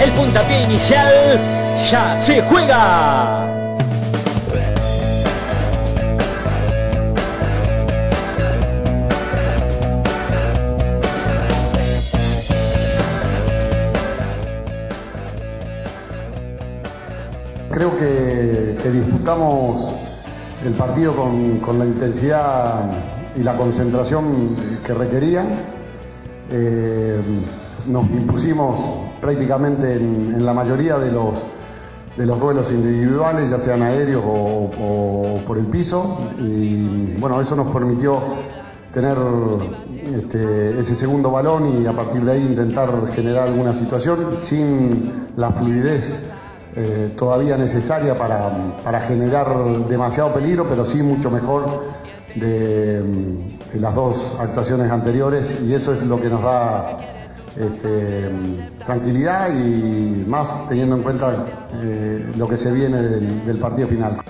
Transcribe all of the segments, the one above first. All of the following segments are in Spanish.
el puntapié inicial ya se juega. Creo que, disputamos el partido con, la intensidad y la concentración que requería. Eh, nos impusimos prácticamente en, en, la mayoría de los, de los duelos individuales, ya sean aéreos o, por el piso, y bueno, eso nos permitió tener este, ese segundo balón y a partir de ahí intentar generar alguna situación sin la fluidez eh, todavía necesaria para, para, generar demasiado peligro, pero sí mucho mejor de, de, las dos actuaciones anteriores. Y eso es lo que nos da este, tranquilidad y más teniendo en cuenta eh, lo que se viene del, del partido final.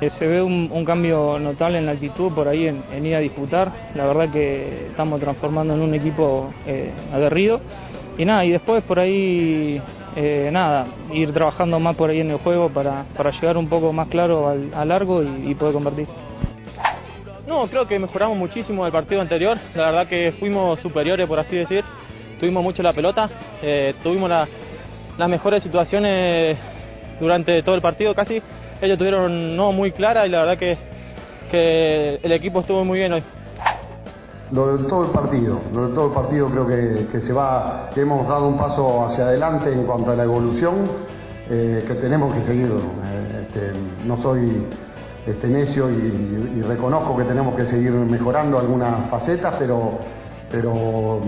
Eh, se ve un, un, cambio notable en la actitud por ahí en, en, ir a disputar. La verdad que estamos transformando en un equipo eh, aguerrido. Y nada, y después por ahí eh, nada, ir trabajando más por ahí en el juego para, para llegar un poco más claro al, a largo y, y, poder convertir. No, creo que mejoramos muchísimo del partido anterior, la verdad que fuimos superiores por así decir, tuvimos mucho la pelota, eh, tuvimos la, las mejores situaciones durante todo el partido casi, ellos tuvieron no muy clara y la verdad que, que el equipo estuvo muy bien hoy lo de todo el partido, lo de todo el partido creo que, que, se va, que hemos dado un paso hacia adelante en cuanto a la evolución, eh, que tenemos que seguir. Eh, este, no soy este, necio y, y, reconozco que tenemos que seguir mejorando algunas facetas, pero, pero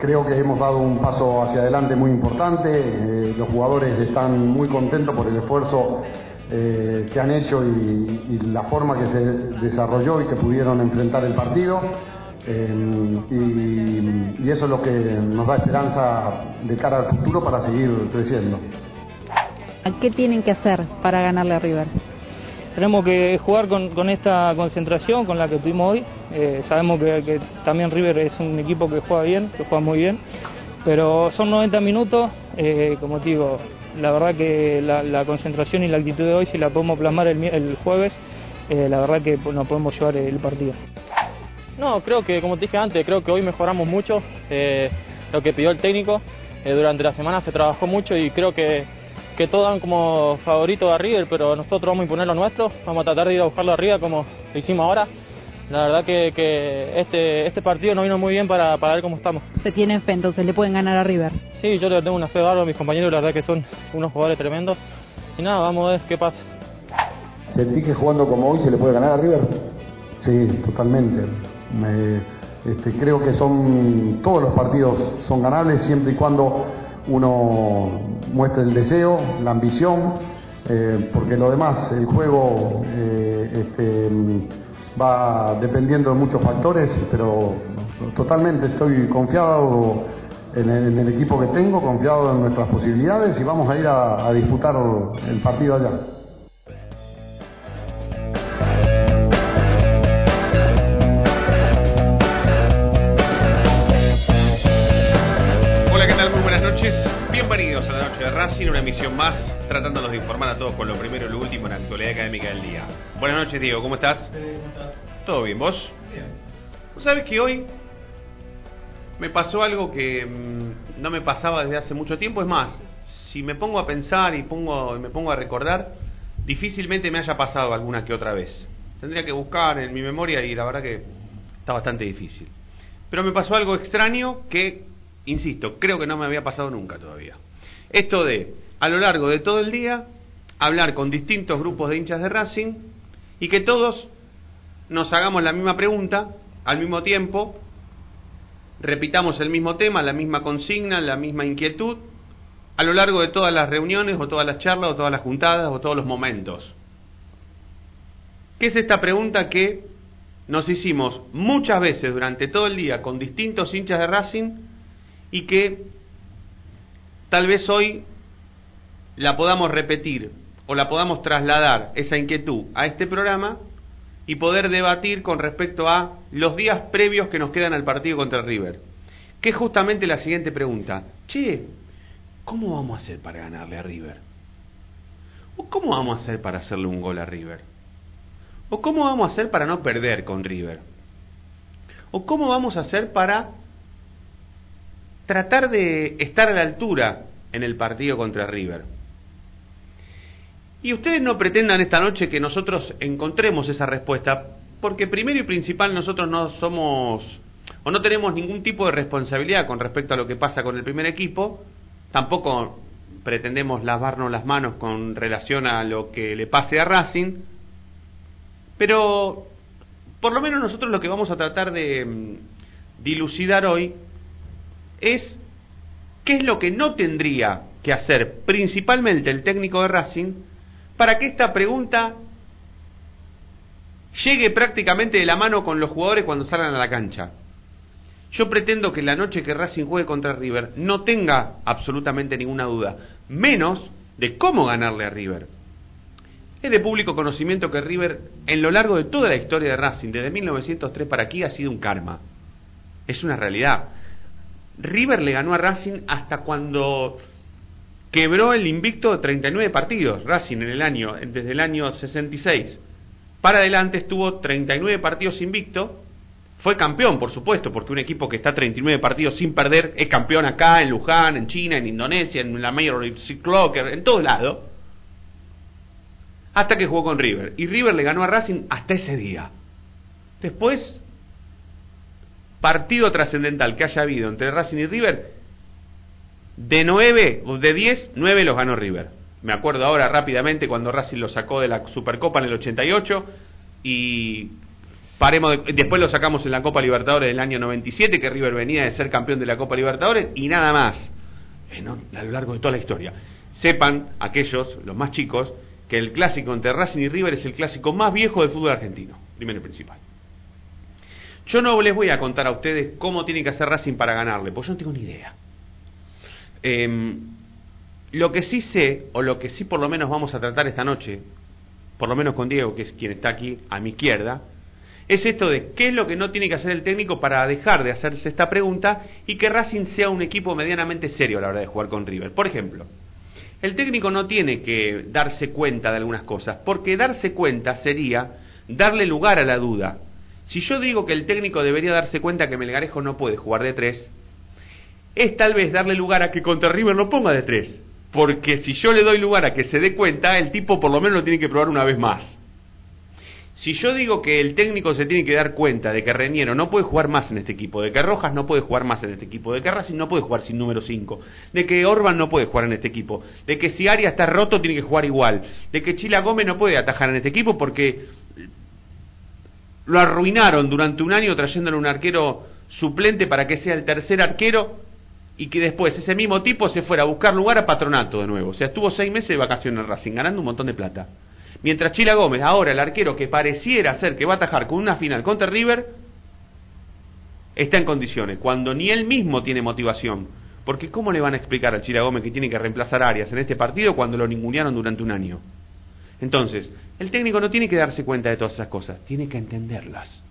creo que hemos dado un paso hacia adelante muy importante. Eh, los jugadores están muy contentos por el esfuerzo que han hecho y, la forma que se desarrolló y que pudieron enfrentar el partido. Eh, y, eso es lo que nos da esperanza de cara al futuro para seguir creciendo. ¿Qué tienen que hacer para ganarle a River? Tenemos que jugar con, esta concentración con la que tuvimos hoy. Eh, sabemos que, también River es un equipo que juega bien, que juega muy bien, pero son 90 minutos, eh, como te digo, la verdad que la, concentración y la actitud de hoy, si la podemos plasmar el, jueves, eh, la verdad que nos podemos llevar el partido. No, creo que, como te dije antes, creo que hoy mejoramos mucho eh, lo que pidió el técnico. Durante la semana se trabajó mucho y creo que, que todos dan como favorito a River, pero nosotros vamos a imponer lo nuestro. Vamos a tratar de ir a buscarlo arriba como lo hicimos ahora. La verdad que, que este, este partido nos vino muy bien para, para ver cómo estamos. ¿Se tienen fe entonces? ¿Le pueden ganar a River? Sí, yo le tengo una fe bárbara a mis compañeros, la verdad que son unos jugadores tremendos. Y nada, vamos a ver qué pasa. ¿Sentí que jugando como hoy se le puede ganar a River? Sí, totalmente. Me, este, creo que son todos los partidos son ganables siempre y cuando uno muestre el deseo, la ambición, eh, porque lo demás, el juego eh, este, va dependiendo de muchos factores, pero totalmente estoy confiado en el, equipo que tengo, confiado en nuestras posibilidades y vamos a ir a disputar el partido allá. Más, tratándonos de informar a todos con lo primero y lo último en la actualidad académica del día. Buenas noches, Diego, ¿cómo estás? ¿Cómo estás? ¿Todo bien, vos? Bien. ¿Vos sabés que hoy me pasó algo que mmm, no me pasaba desde hace mucho tiempo? Es más, si me pongo a pensar y pongo, me pongo a recordar, difícilmente me haya pasado alguna que otra vez. Tendría que buscar en mi memoria y la verdad que está bastante difícil. Pero me pasó algo extraño que insisto, creo que no me había pasado nunca todavía. Esto de, a lo largo de todo el día, hablar con distintos grupos de hinchas de Racing y que todos nos hagamos la misma pregunta al mismo tiempo, repitamos el mismo tema, la misma consigna, la misma inquietud, a lo largo de todas las reuniones o todas las charlas o todas las juntadas o todos los momentos. ¿Qué es esta pregunta que nos hicimos muchas veces durante todo el día con distintos hinchas de Racing y que tal vez hoy la podamos repetir o la podamos trasladar esa inquietud a este programa y poder debatir con respecto a los días previos que nos quedan al partido contra River. Que es justamente la siguiente pregunta. Che, ¿cómo vamos a hacer para ganarle a River? ¿O cómo vamos a hacer para hacerle un gol a River? ¿O cómo vamos a hacer para no perder con River? ¿O cómo vamos a hacer para tratar de estar a la altura en el partido contra River? Y ustedes no pretendan esta noche que nosotros encontremos esa respuesta, porque primero y principal nosotros no somos o no tenemos ningún tipo de responsabilidad con respecto a lo que pasa con el primer equipo, tampoco pretendemos lavarnos las manos con relación a lo que le pase a Racing, pero por lo menos nosotros lo que vamos a tratar de mm, dilucidar hoy es qué es lo que no tendría que hacer principalmente el técnico de Racing para que esta pregunta llegue prácticamente de la mano con los jugadores cuando salgan a la cancha. Yo pretendo que la noche que Racing juegue contra River no tenga absolutamente ninguna duda, menos de cómo ganarle a River. Es de público conocimiento que River, en lo largo de toda la historia de Racing, desde 1903 para aquí, ha sido un karma. Es una realidad. River le ganó a Racing hasta cuando quebró el invicto de 39 partidos. Racing en el año, desde el año 66 para adelante estuvo 39 partidos invicto. Fue campeón, por supuesto, porque un equipo que está 39 partidos sin perder es campeón acá, en Luján, en China, en Indonesia, en la Major League Soccer, en todos lados. Hasta que jugó con River. Y River le ganó a Racing hasta ese día. Después, partido trascendental que haya habido entre Racing y River, de 9 o de 10, 9 los ganó River. Me acuerdo ahora rápidamente cuando Racing lo sacó de la Supercopa en el 88 y paremos después lo sacamos en la Copa Libertadores del año 97 que River venía de ser campeón de la Copa Libertadores y nada más a lo largo de toda la historia. Sepan aquellos, los más chicos, que el clásico entre Racing y River es el clásico más viejo del fútbol argentino, primero y principal. Yo no les voy a contar a ustedes cómo tiene que hacer Racing para ganarle, porque yo no tengo ni idea. Eh, lo que sí sé, o lo que sí por lo menos vamos a tratar esta noche, por lo menos con Diego, que es quien está aquí a mi izquierda, es esto de qué es lo que no tiene que hacer el técnico para dejar de hacerse esta pregunta y que Racing sea un equipo medianamente serio a la hora de jugar con River. Por ejemplo, el técnico no tiene que darse cuenta de algunas cosas, porque darse cuenta sería darle lugar a la duda. Si yo digo que el técnico debería darse cuenta que Melgarejo no puede jugar de tres, es tal vez darle lugar a que contra River no ponga de tres. Porque si yo le doy lugar a que se dé cuenta, el tipo por lo menos lo tiene que probar una vez más. Si yo digo que el técnico se tiene que dar cuenta de que Reñero no puede jugar más en este equipo, de que Rojas no puede jugar más en este equipo, de que Racing no puede jugar sin número 5, de que Orban no puede jugar en este equipo, de que si Arias está roto tiene que jugar igual, de que Chila Gómez no puede atajar en este equipo porque lo arruinaron durante un año trayéndole un arquero suplente para que sea el tercer arquero y que después ese mismo tipo se fuera a buscar lugar a patronato de nuevo. O sea, estuvo seis meses de vacaciones en Racing, ganando un montón de plata. Mientras Chila Gómez, ahora el arquero que pareciera ser que va a atajar con una final contra River, está en condiciones, cuando ni él mismo tiene motivación. Porque ¿cómo le van a explicar a Chila Gómez que tiene que reemplazar a Arias en este partido cuando lo ningunearon durante un año? Entonces, el técnico no tiene que darse cuenta de todas esas cosas, tiene que entenderlas.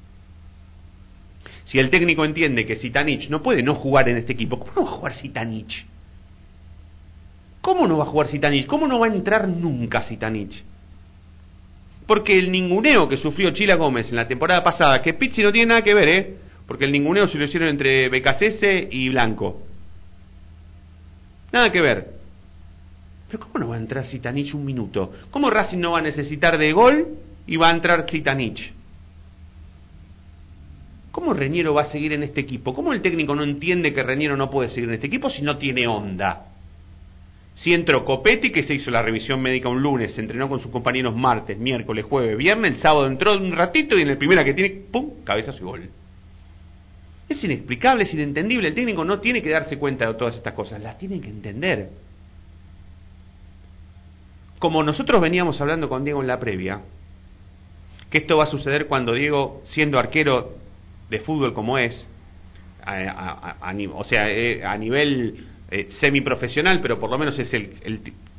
Si el técnico entiende que Sitanich no puede no jugar en este equipo, ¿cómo no va a jugar Sitanich? ¿Cómo no va a jugar Sitanich? ¿Cómo no va a entrar nunca Sitanich? Porque el ninguneo que sufrió Chila Gómez en la temporada pasada, que Pizzi no tiene nada que ver, ¿eh? Porque el ninguneo se lo hicieron entre Becasese y Blanco. Nada que ver. Pero ¿cómo no va a entrar Sitanich un minuto? ¿Cómo Racing no va a necesitar de gol y va a entrar Sitanich? ¿Cómo Reñero va a seguir en este equipo? ¿Cómo el técnico no entiende que Reñero no puede seguir en este equipo si no tiene onda? Si entró Copetti, que se hizo la revisión médica un lunes, se entrenó con sus compañeros martes, miércoles, jueves, viernes, sábado entró un ratito y en el primera que tiene, ¡pum!, cabeza y gol. Es inexplicable, es inentendible. El técnico no tiene que darse cuenta de todas estas cosas, las tiene que entender. como nosotros veníamos hablando con Diego en la previa, que esto va a suceder cuando Diego, siendo arquero de fútbol como es, a, a- o sea, eh, a nivel eh, semiprofesional, pero por lo menos es el,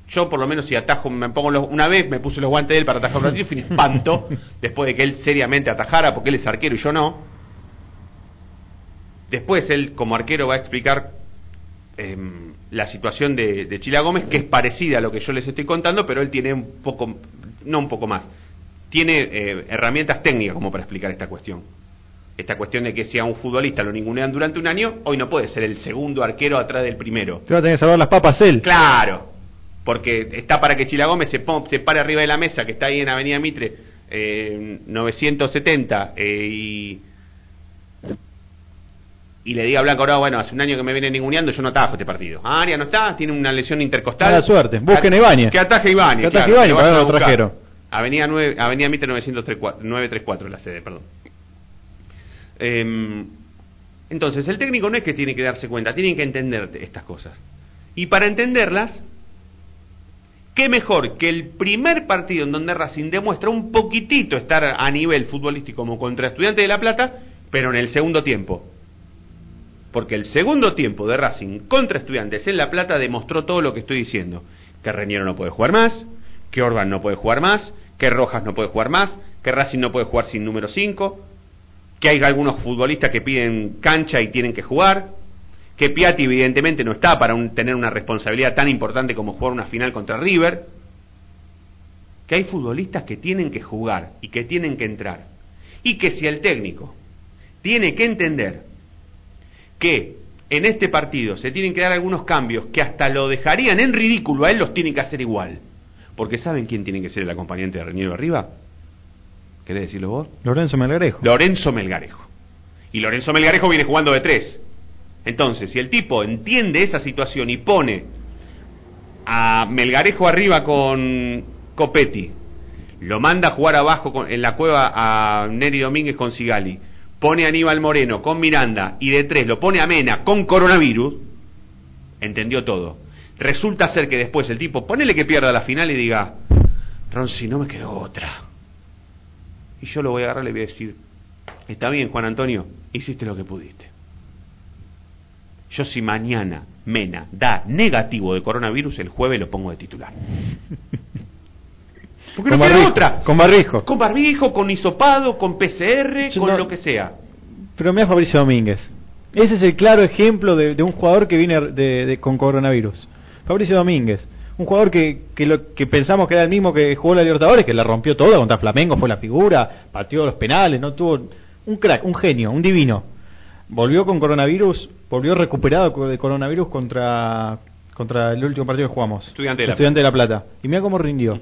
yo por lo menos si atajo, me pongo los- una vez me puse los guantes de él para atajar un y espanto, después de que él seriamente atajara, porque él es arquero y yo no. Después él como arquero va a explicar em, la situación de, de Chila Gómez, que es parecida a lo que yo les estoy contando, pero él tiene un poco, no un poco más, tiene eh, herramientas técnicas como para explicar esta cuestión. Esta cuestión de que si a un futbolista lo ningunean durante un año, hoy no puede ser el segundo arquero atrás del primero. Te va a tener que salvar las papas él. Claro, porque está para que Chila Gómez se, se pare arriba de la mesa que está ahí en Avenida Mitre eh, 970 eh, y y le diga a Blanco, no, bueno, hace un año que me viene ninguneando, yo no atajo este partido. Ah, Aria no está, tiene una lesión intercostal. Mala suerte. Busquen a Ibáñez. Que ataje Ibáñez. Que ataje claro, Ibáñez, lo para lo buscar. trajeron. Avenida, 9, Avenida Mitre 934, 934 la sede, perdón. Em, entonces, el técnico no es que tiene que darse cuenta, tiene que entender estas cosas. Y para entenderlas, qué mejor que el primer partido en donde Racing demuestra un poquitito estar a nivel futbolístico como contra Estudiantes de La Plata, pero en el segundo tiempo. Porque el segundo tiempo de Racing contra Estudiantes en La Plata demostró todo lo que estoy diciendo. Que Reñero no puede jugar más, que Orban no puede jugar más, que Rojas no puede jugar más, que Racing no puede jugar sin número 5, que hay algunos futbolistas que piden cancha y tienen que jugar, que Piatti evidentemente no está para un- tener una responsabilidad tan importante como jugar una final contra River, que hay futbolistas que tienen que jugar y que tienen que entrar, y que si el técnico tiene que entender que en este partido se tienen que dar algunos cambios que hasta lo dejarían en ridículo, a él los tiene que hacer igual. Porque ¿saben quién tiene que ser el acompañante de Reñero arriba? ¿Querés decirlo vos? Lorenzo Melgarejo. Lorenzo Melgarejo. Y Lorenzo Melgarejo viene jugando de tres. Entonces, si el tipo entiende esa situación y pone a Melgarejo arriba con Copetti, lo manda a jugar abajo con- en la cueva a Neri Domínguez con Sigali, pone a Aníbal Moreno con Miranda y de tres lo pone a Mena con coronavirus, entendió todo. Resulta ser que después el tipo, ponele que pierda la final y diga, Ronzi, no me quedó otra. Y yo lo voy a agarrar y le voy a decir, está bien Juan Antonio, hiciste lo que pudiste. Yo si mañana Mena da negativo de coronavirus, el jueves lo pongo de titular. Porque Con no queda barbijo, otra. con barbijo. Con barbijo, con hisopado, con PCR, Yo con no- lo que sea. Pero mira Fabricio Domínguez. Ese es el claro ejemplo de, de un jugador que viene de- de- con coronavirus. Fabricio Domínguez. Un jugador que, que, lo, que pensamos que era el mismo que jugó la Libertadores, que la rompió toda contra Flamengo, fue la figura, pateó los penales, no tuvo un crack, un genio, un divino. Volvió con coronavirus, volvió recuperado de coronavirus contra contra el último partido que jugamos. Estudiante de La Estudiante de La Plata. Y mira cómo rindió.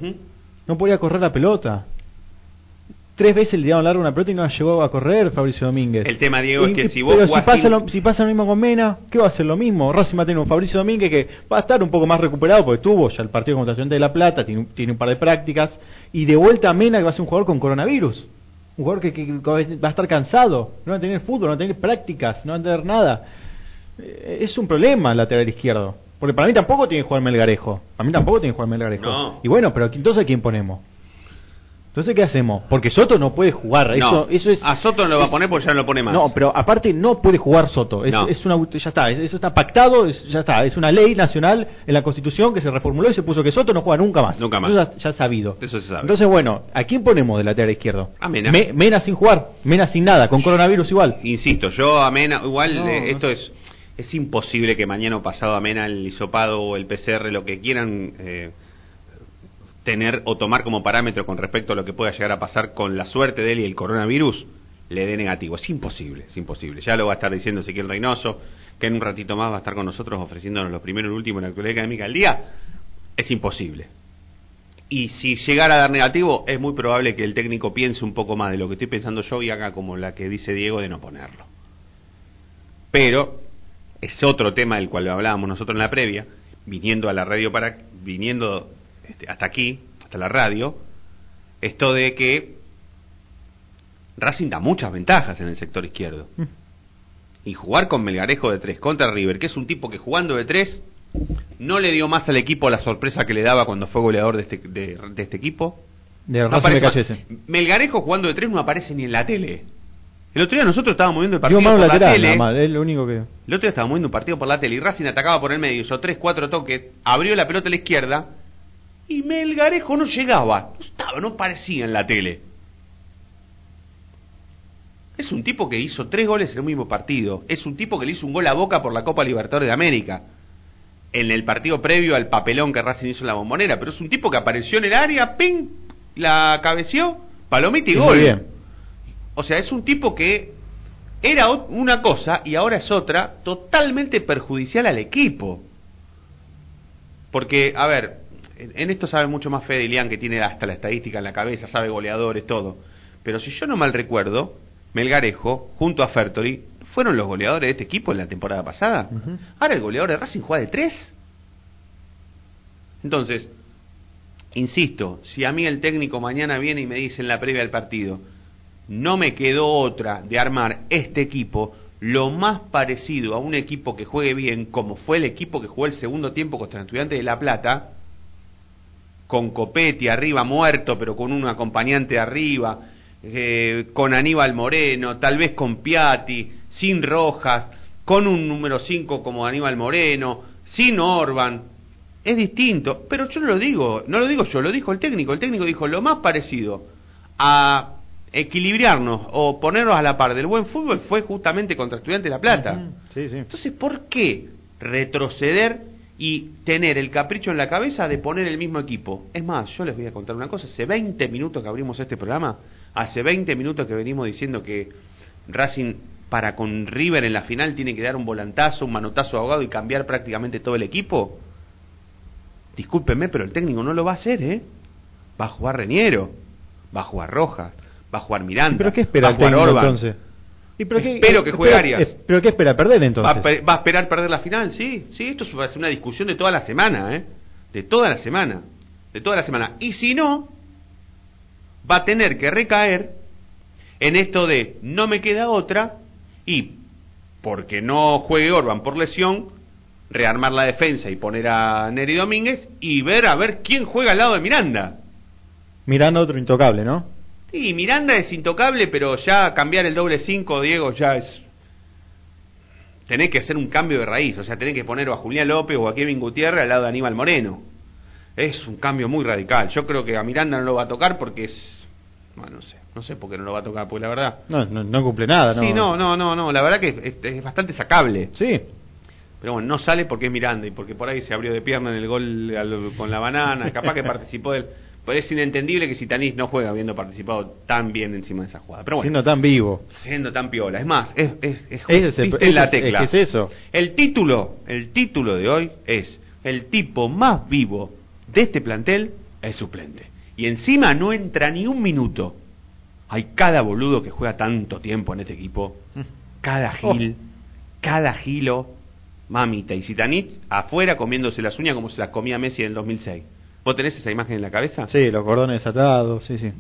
No podía correr la pelota. Tres veces le dieron largo una pelota y no la llegó a correr Fabricio Domínguez. El tema, Diego, es que si vos pero si pasa, sin- lo, si pasa lo mismo con Mena, ¿qué va a hacer lo mismo? Racing va a tener un Fabricio Domínguez que va a estar un poco más recuperado porque tuvo ya el partido contra Estudiantes de La Plata, tiene, un- tiene un par de prácticas. Y de vuelta a Mena que va a ser un jugador con coronavirus. Un jugador que, que va a estar cansado, no va a tener fútbol, no va a tener prácticas, no va a tener nada. Eh, Es un problema el lateral izquierdo. Porque para mí tampoco tiene que jugar Melgarejo. Para mí tampoco tiene que jugar Melgarejo. No. Y bueno, pero entonces ¿a quién ponemos? Entonces, ¿qué hacemos? Porque Soto no puede jugar. No, eso, eso es, a Soto no lo va a poner porque ya no lo pone más. No, pero aparte no puede jugar Soto. Es, No. es una, ya está, es- eso está pactado, es- ya está. Es una ley nacional en la Constitución que se reformuló y se puso que Soto no juega nunca más. Nunca más. Eso ya, ya sabido. Eso se sabe. Entonces, bueno, ¿a quién ponemos de lateral izquierdo? A Mena. Me- Mena sin jugar, Mena sin nada, con coronavirus igual. Insisto, yo a Mena, igual No, eh, esto es es imposible que mañana o pasado a Mena el hisopado o el PCR, lo que quieran eh, tener o tomar como parámetro con respecto a lo que pueda llegar a pasar con la suerte de él y el coronavirus, le dé negativo. Es imposible, es imposible. Ya lo va a estar diciendo Ezequiel Reynoso, que en un ratito más va a estar con nosotros ofreciéndonos lo primero y lo último en la actualidad académica del día. Es imposible. Y si llegara a dar negativo, es muy probable que el técnico piense un poco más de lo que estoy pensando yo y haga como la que dice Diego de no ponerlo. Pero es otro tema del cual hablábamos nosotros en la previa, viniendo a la radio para viniendo este, hasta aquí, hasta la radio, esto de que Racing da muchas ventajas en el sector izquierdo. Y jugar con Melgarejo de tres contra River, que es un tipo que jugando de tres no le dio más al equipo la sorpresa que le daba cuando fue goleador de este, de, de este equipo. De No aparece. Melgarejo jugando de tres no aparece ni en la tele. El otro día nosotros estábamos viendo el partido por la tele. más, es lo único que... El otro día estábamos viendo un partido por la tele y Racing atacaba por el medio, hizo tres, cuatro toques, abrió la pelota a la izquierda y Melgarejo no llegaba. No estaba, no parecía en la tele. Es un tipo que hizo tres goles en el mismo partido. Es un tipo que le hizo un gol a Boca por la Copa Libertadores de América. En el partido previo al papelón que Racing hizo en la bombonera. Pero es un tipo que apareció en el área, ¡ping! La cabeció, palomita y gol. bien. O sea, es un tipo que era una cosa y ahora es otra, totalmente perjudicial al equipo. Porque, a ver, en en esto sabe mucho más Fede Ilián, que tiene hasta la estadística en la cabeza, sabe goleadores, todo. Pero si yo no mal recuerdo, Melgarejo, junto a Fertori, fueron los goleadores de este equipo en la temporada pasada. Ahora el goleador de Racing juega de tres. Entonces, insisto, si a mí el técnico mañana viene y me dice en la previa del partido, no me quedó otra de armar este equipo lo más parecido a un equipo que juegue bien, como fue el equipo que jugó el segundo tiempo contra el Estudiante de La Plata, con Copetti arriba muerto, pero con un acompañante arriba, eh, con Aníbal Moreno, tal vez con Piatti, sin Rojas, con un número 5 como Aníbal Moreno, sin Orban. Es distinto, pero yo no lo digo, no lo digo yo, lo dijo el técnico. El técnico dijo lo más parecido a equilibrarnos o ponernos a la par del buen fútbol fue justamente contra Estudiantes de La Plata. Ujú, Sí, sí. Entonces, ¿por qué retroceder y tener el capricho en la cabeza de poner el mismo equipo? Es más, yo les voy a contar una cosa. Hace 20 minutos que abrimos este programa, hace 20 minutos que venimos diciendo que Racing para con River en la final tiene que dar un volantazo, un manotazo ahogado y cambiar prácticamente todo el equipo. Discúlpenme, pero el técnico no lo va a hacer, ¿eh? Va a jugar Reñero, va a jugar Rojas, va a jugar Miranda, ¿Pero qué espera va a el jugar técnico Orban. entonces? ¿Y pero qué- Espero que juegue espera- Arias. eh, ¿Pero qué espera? ¿Perder entonces? Va a, va a esperar perder la final, sí, sí, esto va a ser una discusión de toda la semana, ¿eh? De toda la semana, de toda la semana. Y si no, va a tener que recaer en esto de no me queda otra y porque no juegue Orban por lesión, rearmar la defensa y poner a Neri Domínguez y ver a ver quién juega al lado de Miranda. Mirando otro intocable, ¿no? Sí, Miranda es intocable, pero ya cambiar el doble 5, Diego, ya es. Tenés que hacer un cambio de raíz, o sea, tenés que poner a Julián López o a Kevin Gutiérrez al lado de Aníbal Moreno. Es un cambio muy radical. Yo creo que a Miranda no lo va a tocar porque es. Bueno, no sé, no sé por qué no lo va a tocar, porque la verdad. No, no, no cumple nada, ¿no? Sí, no, no, no, no, la verdad que es, es- es bastante sacable. Sí. Pero bueno, no sale porque es Miranda y porque por ahí se abrió de pierna en el gol al- con la banana, capaz que participó del... Pues es inentendible que si Tanís no juega habiendo participado tan bien encima de esa jugada. Pero bueno, Siendo tan vivo. siendo tan piola. Es más, es, es, es, Ese es el- en la tecla. es eso. El título, el título de hoy es el tipo más vivo de este plantel es suplente. Y encima no entra ni un minuto. Hay cada boludo que juega tanto tiempo en este equipo. Cada gil, cada gilo, mamita. Y Zitanich afuera comiéndose las uñas como se las comía Messi en el 2006. ¿Vos tenés esa imagen en la cabeza? Sí, los cordones atados, sí, sí.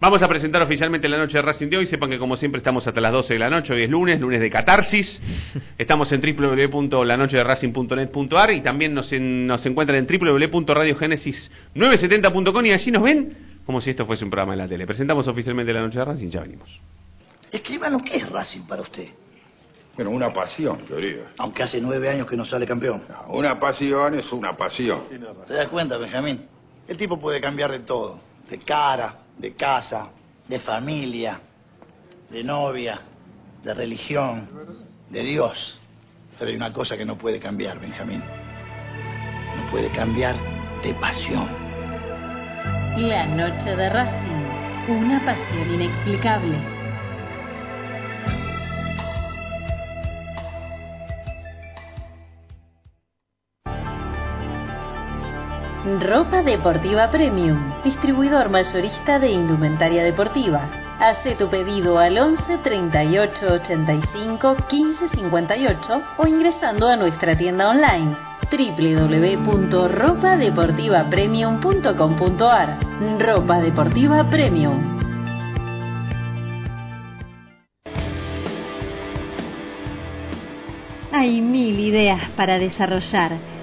Vamos a presentar oficialmente la noche de Racing de hoy. Sepan que como siempre estamos hasta las 12 de la noche. Hoy es lunes, lunes de catarsis. Estamos en www.lanochederacing.net.ar y también nos, en- nos encuentran en www.radiogenesis970.com y allí nos ven como si esto fuese un programa de la tele. Presentamos oficialmente la noche de Racing, ya venimos. Escríbanos, ¿qué es Racing para usted? Bueno, una pasión, yo diría. Aunque hace nueve años que no sale campeón. Una pasión es una pasión. ¿Te das cuenta, Benjamín? El tipo puede cambiar de todo. De cara, de casa, de familia, de novia, de religión, de Dios. Pero hay una cosa que no puede cambiar, Benjamín. No puede cambiar de pasión. La noche de Racing, una pasión inexplicable. Ropa Deportiva Premium, distribuidor mayorista de indumentaria deportiva. Hace tu pedido al 11 38 85 15 58 o ingresando a nuestra tienda online www.ropadeportivapremium.com.ar Ropa Deportiva Premium. Hay mil ideas para desarrollar,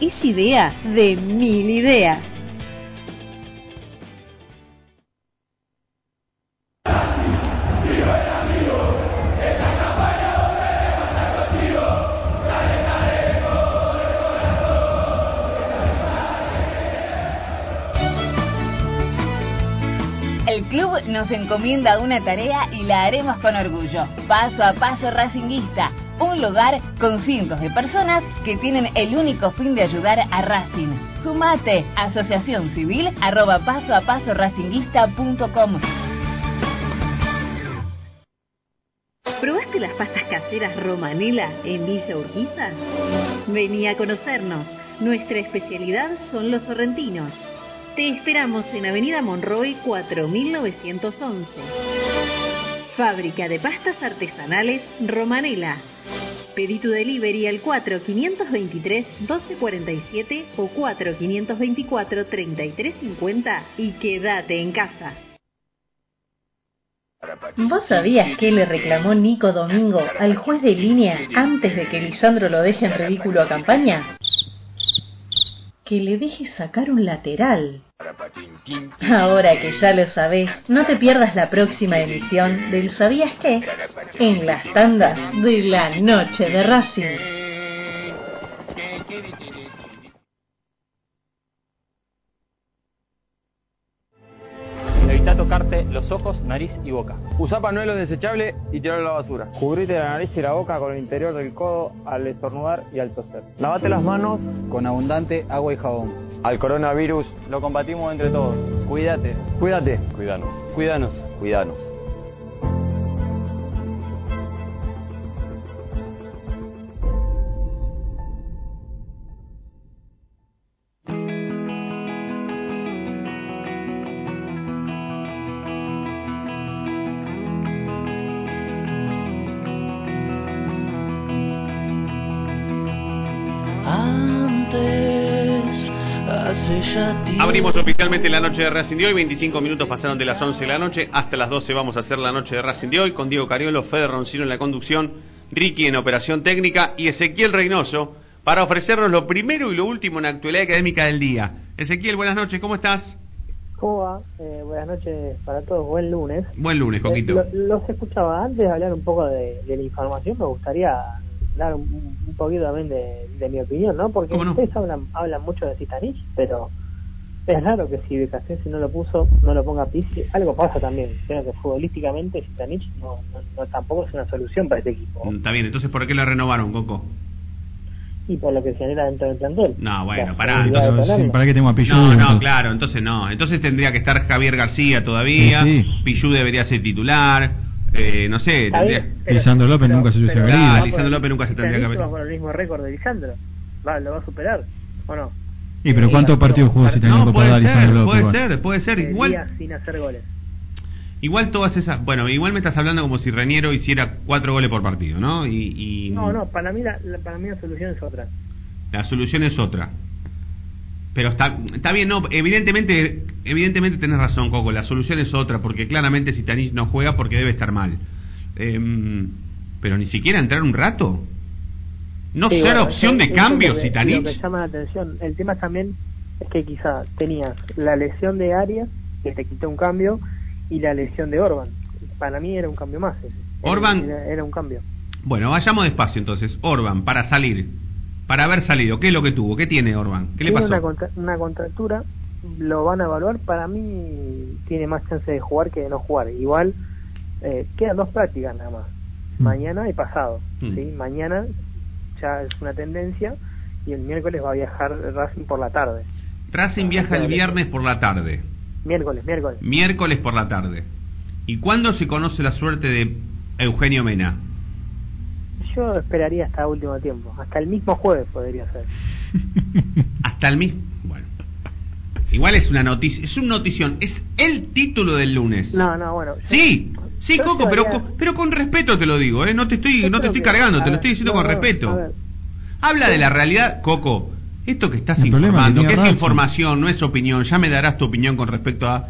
es idea de mil ideas. El club nos encomienda una tarea y la haremos con orgullo. Paso a paso Racinguista, un lugar con cientos de personas que tienen el único fin de ayudar a Racing. Sumate, asociación civil, arroba paso a paso racinguista.com. ¿Probaste las pastas caseras Romanela en Villa Urquiza? Vení a conocernos. Nuestra especialidad son los sorrentinos. Te esperamos en Avenida Monroy 4911. Fábrica de pastas artesanales Romanela. Pedí tu delivery al 4523-1247 o 4524-3350 y quédate en casa. ¿Vos sabías qué le reclamó Nico Domingo al juez de línea antes de que Lisandro lo deje en ridículo a campaña? Que le deje sacar un lateral. Ahora que ya lo sabés, no te pierdas la próxima emisión del ¿Sabías qué? En las tandas de la noche de Racing. Evita tocarte los ojos, nariz y boca. Usa pañuelo desechable y tirarlo a la basura. Cubrite la nariz y la boca con el interior del codo al estornudar y al toser. Lavate las manos con abundante agua y jabón. Al coronavirus lo combatimos entre todos. Cuídate. Cuídate. Cuídanos. Cuídanos. Cuídanos. Abrimos oficialmente la noche de Racing de hoy. 25 minutos pasaron de las 11 de la noche. Hasta las 12 vamos a hacer la noche de Racing de hoy con Diego Cariolo, Fede Roncino en la conducción, Ricky en operación técnica y Ezequiel Reynoso para ofrecernos lo primero y lo último en la actualidad académica del día. Ezequiel, buenas noches, ¿cómo estás? ¿Cómo va? Eh, buenas noches para todos, buen lunes. Buen lunes, Coquito. Eh, lo- los escuchaba antes de hablar un poco de, de la información, me gustaría dar un, un poquito también de, de mi opinión, ¿no? Porque ustedes hablan, hablan mucho de Zitanich, pero es raro que si Becasese no lo puso, no lo ponga Pizzi. Algo pasa también. Creo que futbolísticamente Zitanich no, no, no- tampoco es una solución para este equipo. Mm, Está bien, entonces ¿por qué la renovaron, Coco? Y por lo que se genera dentro del plantel. No, bueno, pará. Entonces. ¿Para qué tengo a Pichu? No, no, entonces? claro, entonces no. Entonces tendría que estar Javier García todavía. Sí, Pichu debería ser titular. Eh, no sé, tendría... pero- Lisandro López nunca se hubiese venido. Ah, Lisandro López nunca se tendría que haber- va por el mismo récord de Lisandro. Va, ¿Lo va a superar o no? ¿Y pero cuántos partidos jugó si tenía No, Copa puede de ser, López? puede igual? ser, puede ser. Eh, Igual, días sin hacer goles. igual todas esas... Bueno, igual me estás hablando como si Reñero hiciera cuatro goles por partido, ¿no? Y, y No, no, para mí la, la- para mí la solución es otra. la solución es otra. Pero está, está bien, no, evidentemente, evidentemente tenés razón, Coco, la solución es otra, porque claramente si Tanich no juega porque debe estar mal. Em, pero ni siquiera entrar un rato. No Sí, ser bueno, opción de cambio, es lo que- llama la atención. El tema también es que quizá tenías la lesión de Arias, que te quitó un cambio, y la lesión de Orban. Para mí era un cambio más. ese. Orban- Era, era un cambio. Bueno, vayamos despacio entonces. Orban, para salir, para haber salido, ¿qué es lo que tuvo? ¿Qué tiene Orban? ¿Qué le pasó? Una, contra- una contractura, lo van a evaluar. Para mí tiene más chance de jugar que de no jugar. Igual eh, quedan dos prácticas nada más. Mañana y pasado. Mm. ¿sí? Mañana ya es una tendencia y el miércoles va a viajar Racing por la tarde. Racing viaja el viernes por la tarde, Miércoles, miércoles. miércoles por la tarde. ¿Y cuándo se conoce la suerte de Eugenio Mena? Yo esperaría hasta último tiempo. Hasta el mismo jueves podría ser. Hasta el mismo. Bueno. Igual es una noticia, es un notición, es el título del lunes. No, no, bueno. Sí, sí, yo Coco, pero, con- pero con respeto te lo digo, ¿eh? No te estoy, Yo no te estoy que- cargando, a te lo estoy diciendo no, con respeto. Habla de la realidad, Coco. Esto que estás El informando, que que es información, no es opinión. Ya me darás tu opinión con respecto a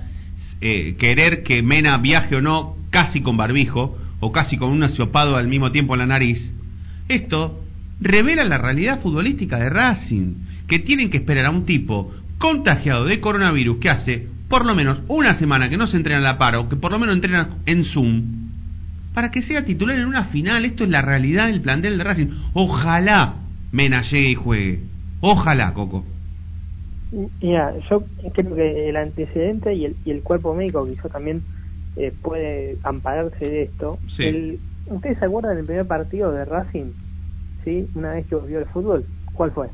eh, querer que Mena viaje o no casi con barbijo o casi con un asiopado al mismo tiempo en la nariz. Esto revela la realidad futbolística de Racing, que tienen que esperar a un tipo contagiado de coronavirus que hace por lo menos una semana que no se entrena a la par o que por lo menos entrena en Zoom para que sea titular en una final. Esto es la realidad del plantel de Racing. Ojalá Mena llegue y juegue. Ojalá, Coco. Mira, yo creo que el antecedente y el, y el cuerpo médico quizá también eh, puede ampararse de esto. Sí. El- ¿Ustedes se acuerdan del primer partido de Racing? ¿Sí? Una vez que volvió al fútbol. ¿Cuál fue?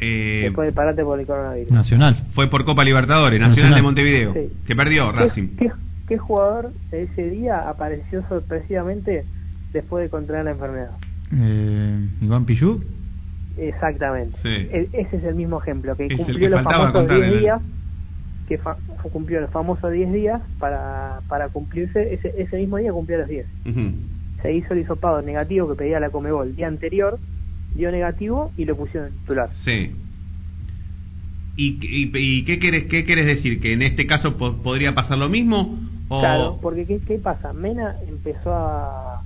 Eh, Después del parate por el coronavirus. Nacional. fue por Copa Libertadores, Nacional, Nacional. de Montevideo, Sí. que perdió Racing. ¿Qué, qué, qué jugador de ese día apareció sorpresivamente después de contraer la enfermedad? Eh, Iván Pichú. Exactamente. Sí. E- ese es el mismo ejemplo, que Es cumplió que los famosos contarle, 10 ¿no? días, que fa- cumplió los famosos 10 días para, para cumplirse, ese, ese mismo día cumplió los 10. Ujú. Se hizo el hisopado negativo que pedía la Comebol el día anterior, dio negativo y lo pusieron en titular. Sí. ¿Y, y, y qué, querés, qué querés decir? ¿Que en este caso po- podría pasar lo mismo? O... Claro, porque ¿qué, qué pasa? Mena empezó a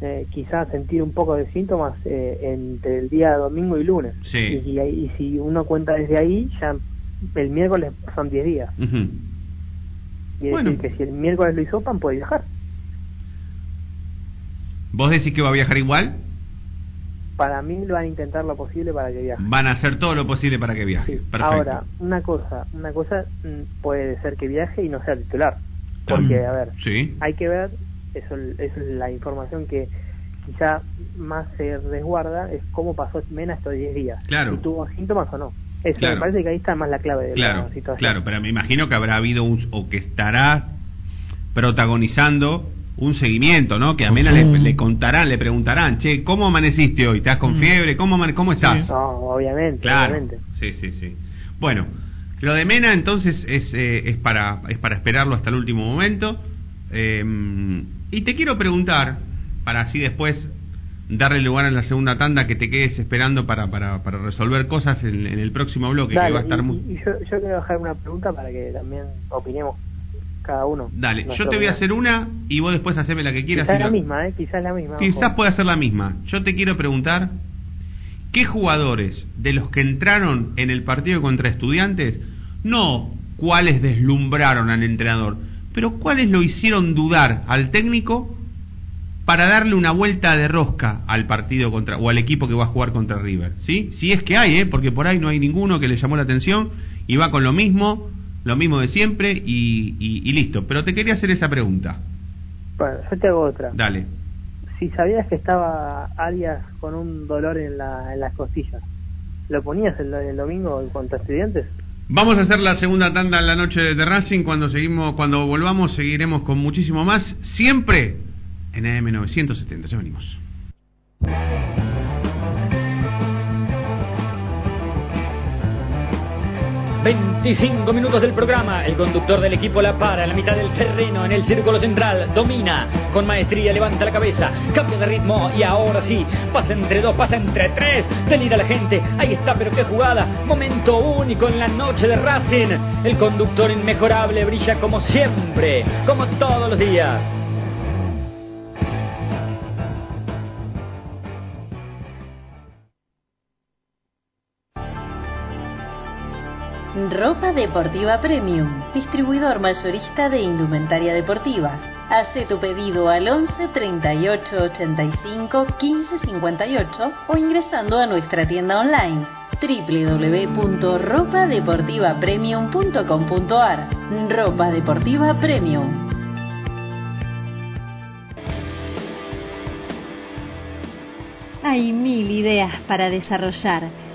eh, quizás sentir un poco de síntomas eh, entre el día domingo y lunes. Sí. Y, y si uno cuenta desde ahí, ya el miércoles son 10 días. Ujú. Y es Bueno. decir, que si el miércoles lo hisopan, puede viajar. ¿Vos decís que va a viajar igual? Para mí lo van a intentar lo posible para que viaje. Van a hacer todo lo posible para que viaje. Perfecto. Ahora, una cosa, una cosa mm, puede ser que viaje y no sea titular. Porque, a ver, Sí. hay que ver, eso, eso es la información que quizá más se resguarda, es cómo pasó Mena estos 10 días. Claro. Si tuvo síntomas o no. Eso Claro. me parece que ahí está más la clave de Claro, la situación. claro, pero me imagino que habrá habido un, o que estará protagonizando un seguimiento, ¿no? Que a Mena le, le contarán, le preguntarán, che, ¿cómo amaneciste hoy? ¿Estás con fiebre? ¿Cómo, amane- cómo estás? No, obviamente, Claro, obviamente. sí, sí, sí. Bueno, lo de Mena entonces es, eh, es, para, es para esperarlo hasta el último momento. Eh, y te quiero preguntar, para así después darle lugar en la segunda tanda que te quedes esperando para, para, para resolver cosas en, en el próximo bloque, que va a estar y, muy... y yo, yo quiero dejar una pregunta para que también opinemos cada uno. Dale, yo te voy a hacer una y vos después haceme la que quieras. Quizás la misma, ¿eh? Quizás la misma. Quizás pueda ser la misma. Yo te quiero preguntar, ¿qué jugadores de los que entraron en el partido contra estudiantes, no cuáles deslumbraron al entrenador, pero cuáles lo hicieron dudar al técnico para darle una vuelta de rosca al partido contra o al equipo que va a jugar contra River, ¿sí? Si es que hay, ¿eh? Porque por ahí no hay ninguno que le llamó la atención y va con lo mismo, lo mismo de siempre y, y- y listo. Pero te quería hacer esa pregunta. Bueno, yo te hago otra. Dale. Si sabías que estaba Arias con un dolor en, la, en las costillas, ¿lo ponías el, el domingo contra estudiantes? Vamos a hacer la segunda tanda en la noche de Racing. Cuando seguimos, cuando volvamos, seguiremos con muchísimo más. Siempre en AM970. Ya venimos. 25 minutos del programa. El conductor del equipo la para en la mitad del terreno, en el círculo central. Domina con maestría, levanta la cabeza, cambia de ritmo y ahora sí, pasa entre dos, pasa entre tres. Delira la gente. Ahí está, pero qué jugada. Momento único en la noche de Racing. El conductor inmejorable brilla como siempre, como todos los días. Ropa deportiva premium, distribuidor mayorista de indumentaria deportiva. Hace tu pedido al 11 38 85 15 58 o ingresando a nuestra tienda online www.ropadeportivapremium.com.ar Ropa deportiva premium. Hay mil ideas para desarrollar,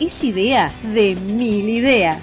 es idea de mil ideas.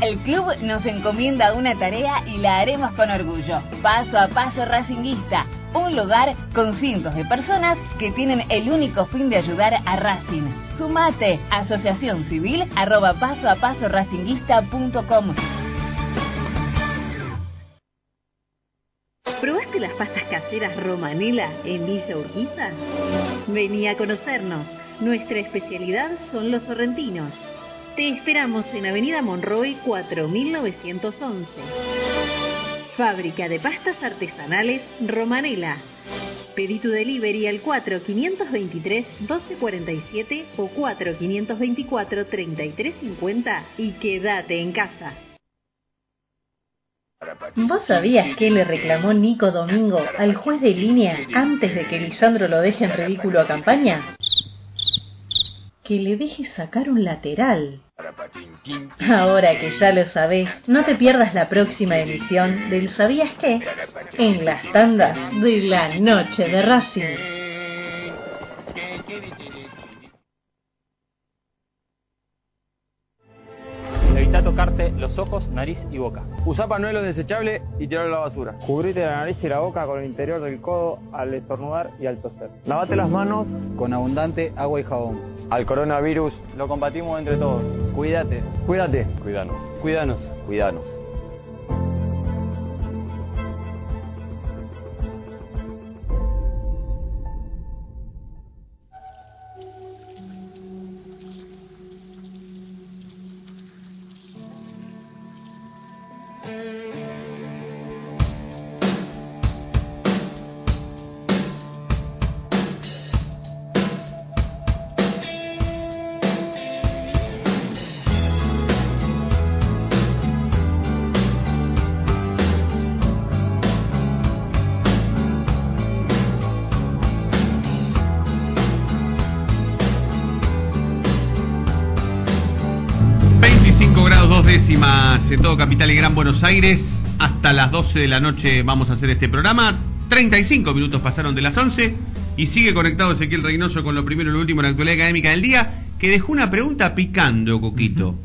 El club nos encomienda una tarea y la haremos con orgullo. Paso a paso racinguista. Un lugar con cientos de personas que tienen el único fin de ayudar a Racing. Sumate, asociación civil, arroba paso a paso racinguista.com. ¿Probaste las pastas caseras Romanela en Villa Urquiza? Vení a conocernos. Nuestra especialidad son los sorrentinos. Te esperamos en Avenida Monroy 4911. Fábrica de pastas artesanales Romanela. Pedí tu delivery al 4523-1247 o 4524-3350 y quédate en casa. ¿Vos sabías qué le reclamó Nico Domingo al juez de línea antes de que Lisandro lo deje en ridículo a campaña? Que le deje sacar un lateral. Ahora que ya lo sabés, no te pierdas la próxima emisión del ¿Sabías qué? En las tandas de la noche de Racing. Evita tocarte los ojos, nariz y boca. Usa pañuelo desechable y tirarlo a la basura. Cubrite la nariz y la boca con el interior del codo al estornudar y al toser. Lavate las manos Con abundante agua y jabón. Al coronavirus. Lo combatimos entre todos. Cuídate. Cuídate. Cuidanos. Cuídanos. Cuidanos. Capital y Gran Buenos Aires. Hasta las 12 de la noche vamos a hacer este programa. 35 minutos pasaron de las 11 y sigue conectado Ezequiel Reynoso con lo primero y lo último en la actualidad académica del día, que dejó una pregunta picando, Coquito.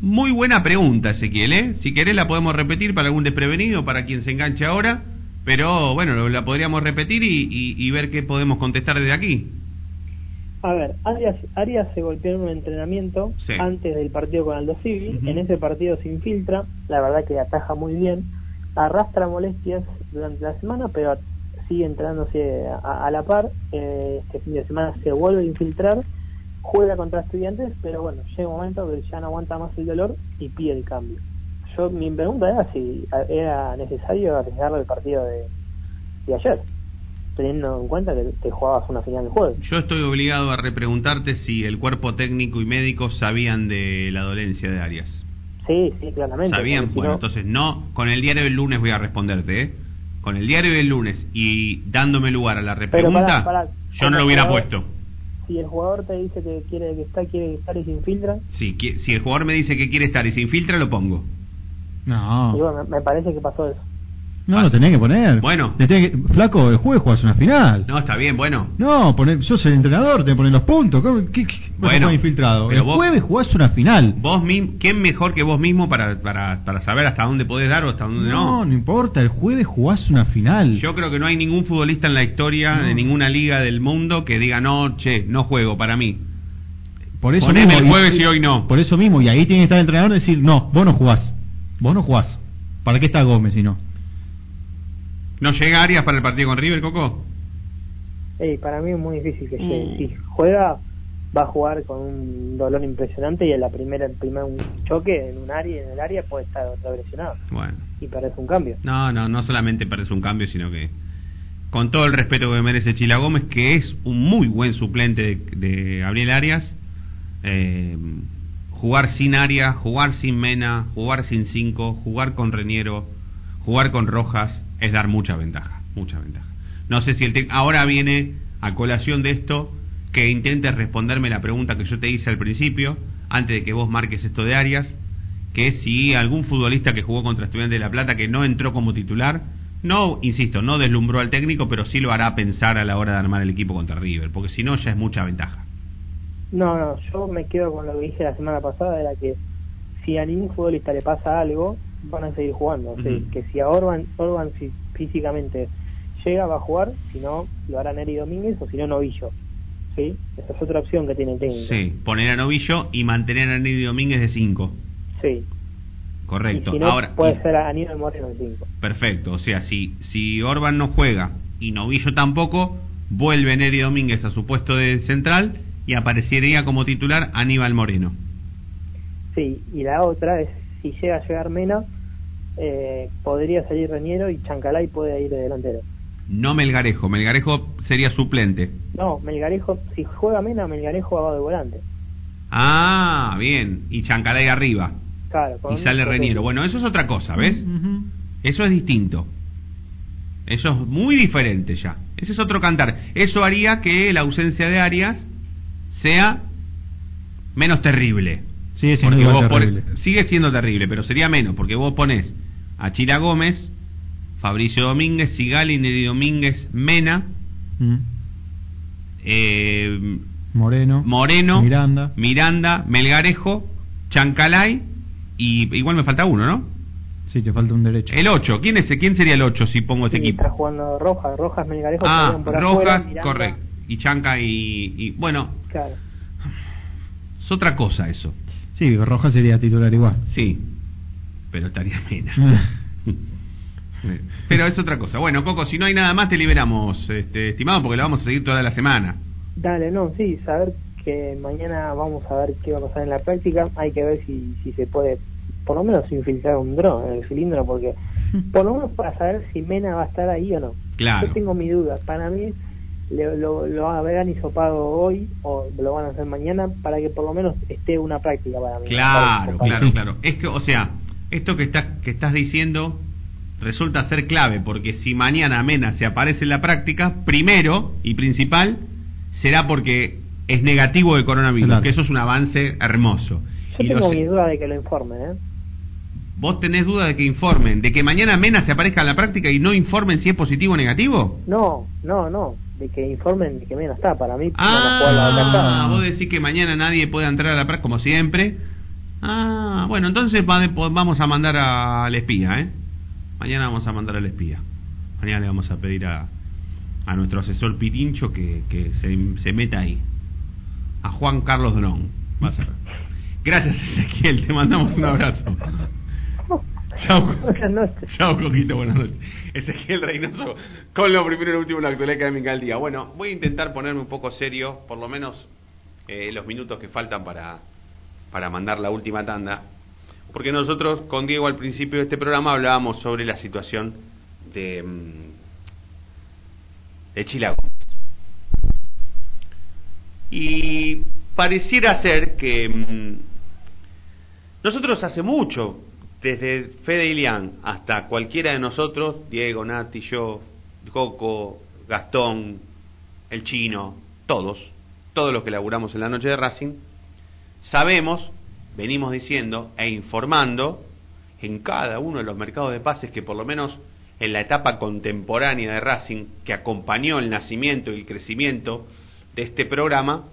Muy buena pregunta, Ezequiel, ¿eh? Si querés la podemos repetir para algún desprevenido, para quien se enganche ahora, pero bueno, la podríamos repetir y, y- y ver qué podemos contestar desde aquí. A ver, Arias, Arias se golpeó en un entrenamiento Sí. antes del partido con Aldo Civi. Ujú. En ese partido se infiltra, la verdad que ataja muy bien. Arrastra molestias durante la semana, pero sigue entrenándose a, a la par. Eh, este fin de semana se vuelve a infiltrar, juega contra estudiantes, pero bueno, llega un momento que ya no aguanta más el dolor y pide el cambio. Yo Mi pregunta era si era necesario arriesgarlo el partido de, de ayer, teniendo en cuenta que te jugabas una final del jueves. Yo estoy obligado a repreguntarte si el cuerpo técnico y médico sabían de la dolencia de Arias. Sí, sí, claramente. ¿Sabían? si Bueno, no- entonces no, con el diario del lunes voy a responderte, ¿eh? Con el diario del lunes y dándome lugar a la repregunta, pará, pará. yo no lo hubiera jugador- puesto. Si el jugador te dice que quiere que está, quiere estar y se infiltra, Si, qui- si el jugador me dice que quiere estar y se infiltra, lo pongo. No. y bueno, me, me parece que pasó eso. No, lo tenés que poner. Bueno. Le que- Flaco, el jueves jugás una final. No, está bien, bueno. No, poner, yo soy el entrenador, te ponen los puntos. ¿Cómo- ¿Qué, qué, vas a Bueno, infiltrado? pero el vos- jueves jugás una final. Vos mismo, ¿quién mejor que vos mismo para, para, para saber hasta dónde podés dar o hasta dónde No, no? no importa, el jueves jugás una final. Yo creo que no hay ningún futbolista en la historia No. de ninguna liga del mundo que diga, no, che, no juego para mí. por eso poneme mismo, el jueves y hoy no. Por eso mismo, y ahí tiene que estar el entrenador y decir, no, vos no jugás. Vos no jugás. ¿Para qué está Gómez si no? ¿No llega Arias para el partido con River, Coco? Para mí es muy difícil que Mm. llegue. Si juega, va a jugar con un dolor impresionante y en la primera, el primer choque en un área, en el área puede estar otra vez lesionado Bueno. y parece un cambio. No, no, no solamente parece un cambio, sino que con todo el respeto que merece Chila Gómez, que es un muy buen suplente de, de Gabriel Arias, eh, jugar sin Arias, jugar sin Mena, jugar sin Cinco, jugar con Reñero, jugar con Rojas, es dar mucha ventaja, mucha ventaja. No sé si el ahora viene a colación de esto que intentes responderme la pregunta que yo te hice al principio, antes de que vos marques esto de Arias, que es si algún futbolista que jugó contra Estudiantes de La Plata que no entró como titular, no, insisto, no deslumbró al técnico, pero sí lo hará pensar a la hora de armar el equipo contra River, porque si no ya es mucha ventaja. No, no, yo me quedo con lo que dije la semana pasada, era que si a ningún futbolista le pasa algo, van a seguir jugando. O sea, Ujú. que si a Orban, Orban si físicamente llega, va a jugar, si no, lo hará Neri Domínguez o si no, Novillo. ¿Sí? Esa es otra opción que tiene el técnico. Sí, poner a Novillo y mantener a Neri Domínguez de 5. Sí. Correcto. Y si no, Ahora, puede y- ser a Aníbal Moreno el 5. perfecto. O sea, si, si Orban no juega y Novillo tampoco, vuelve Neri Domínguez a su puesto de central y aparecería como titular Aníbal Moreno. Sí, y la otra es, si llega a llegar Mena, eh, podría salir Reñero y Chancalay puede ir de delantero. No Melgarejo. Melgarejo sería suplente. No, Melgarejo, si juega Mena, Melgarejo va de volante. Ah, bien. Y Chancalay arriba. Claro, Y sale Reñero. Bueno, eso es otra cosa, ¿ves? Eso es distinto. Eso es muy diferente ya. Ese es otro cantar. Eso haría que la ausencia de Arias sea menos terrible. Sigue siendo igual terrible. sigue siendo terrible, pero sería menos, porque vos pones a Chila Gómez, Fabricio Domínguez, Sigali, Neri Domínguez, Mena, Mm. eh, Moreno. Moreno, Miranda. Miranda, Melgarejo, Chancalay y igual me falta uno, ¿no? Sí, te falta un derecho. El 8, ¿quién es quién sería el 8 si pongo este Sí, equipo? está jugando Rojas, Rojas, Melgarejo, Ah, por Rojas, correcto. Y Chanca y, y bueno, Claro. es otra cosa eso. Sí, Rojas sería titular igual. Sí, pero estaría Mena. pero es otra cosa. Bueno, Coco, si no hay nada más te liberamos, este, estimado, porque lo vamos a seguir toda la semana. Dale, no, sí, saber que mañana vamos a ver qué va a pasar en la práctica. Hay que ver si, si se puede, por lo menos, infiltrar un dron en el cilindro, porque por lo menos para saber si Mena va a estar ahí o no. Claro. Yo tengo mi duda. Para mí, le- lo, lo habrán hisopado hoy o lo van a hacer mañana para que por lo menos esté una práctica para mí. Claro, Para- claro, claro. Es que, o sea, esto que estás que estás diciendo resulta ser clave porque si mañana Mena se aparece en la práctica, primero y principal será porque es negativo de coronavirus, Claro. que eso es un avance hermoso. Yo Y tengo los- mi duda de que lo informen, ¿eh? ¿Vos tenés duda de que informen, de que mañana Mena se aparezca en la práctica y no informen si es positivo o negativo? No, no, no, de que informen de que Mena está. Para mí, van a jugar la Ah, vos decís que mañana nadie puede entrar a la práctica como siempre. Ah, bueno, entonces vamos a mandar al espía, ¿eh? Mañana vamos a mandar al espía. Mañana le vamos a pedir a, a nuestro asesor Pitincho que, que se, se meta ahí. A Juan Carlos Dron. Va a ser. Gracias, Ezequiel. Te mandamos un abrazo. Chao. Buenas noches. Chao, Coquito, buenas noches. Ezequiel Reynoso con lo primero y lo último la actualidad académica del día. Bueno, voy a intentar ponerme un poco serio, por lo menos eh, los minutos que faltan para, para mandar la última tanda. Porque nosotros con Diego al principio de este programa hablábamos sobre la situación de, mm, de Chilago. Y pareciera ser que mm, nosotros hace mucho, desde Fede Ilián hasta cualquiera de nosotros, Diego, Nati, yo, Coco, Gastón, el chino, todos, todos los que laburamos en la noche de Racing, sabemos, venimos diciendo e informando en cada uno de los mercados de pases que por lo menos en la etapa contemporánea de Racing, que acompañó el nacimiento y el crecimiento de este programa,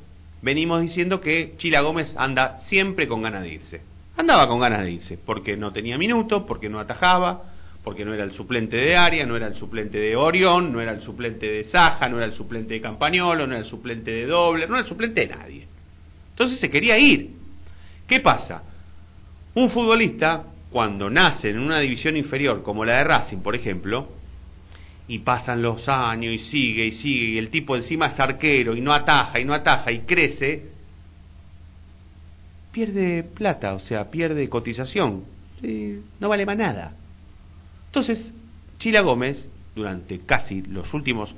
venimos diciendo que Chila Gómez anda siempre con ganas de irse. Andaba con ganas de irse, porque no tenía minutos, porque no atajaba, porque no era el suplente de Aria, no era el suplente de Orión, no era el suplente de Saja, no era el suplente de Campañolo, no era el suplente de Doble, no era el suplente de nadie. Entonces se quería ir. ¿Qué pasa? Un futbolista, cuando nace en una división inferior como la de Racing, por ejemplo, y pasan los años y sigue y sigue, y el tipo encima es arquero y no ataja y no ataja y crece, pierde plata, o sea, pierde cotización. No vale más nada. Entonces, Chila Gómez durante casi los últimos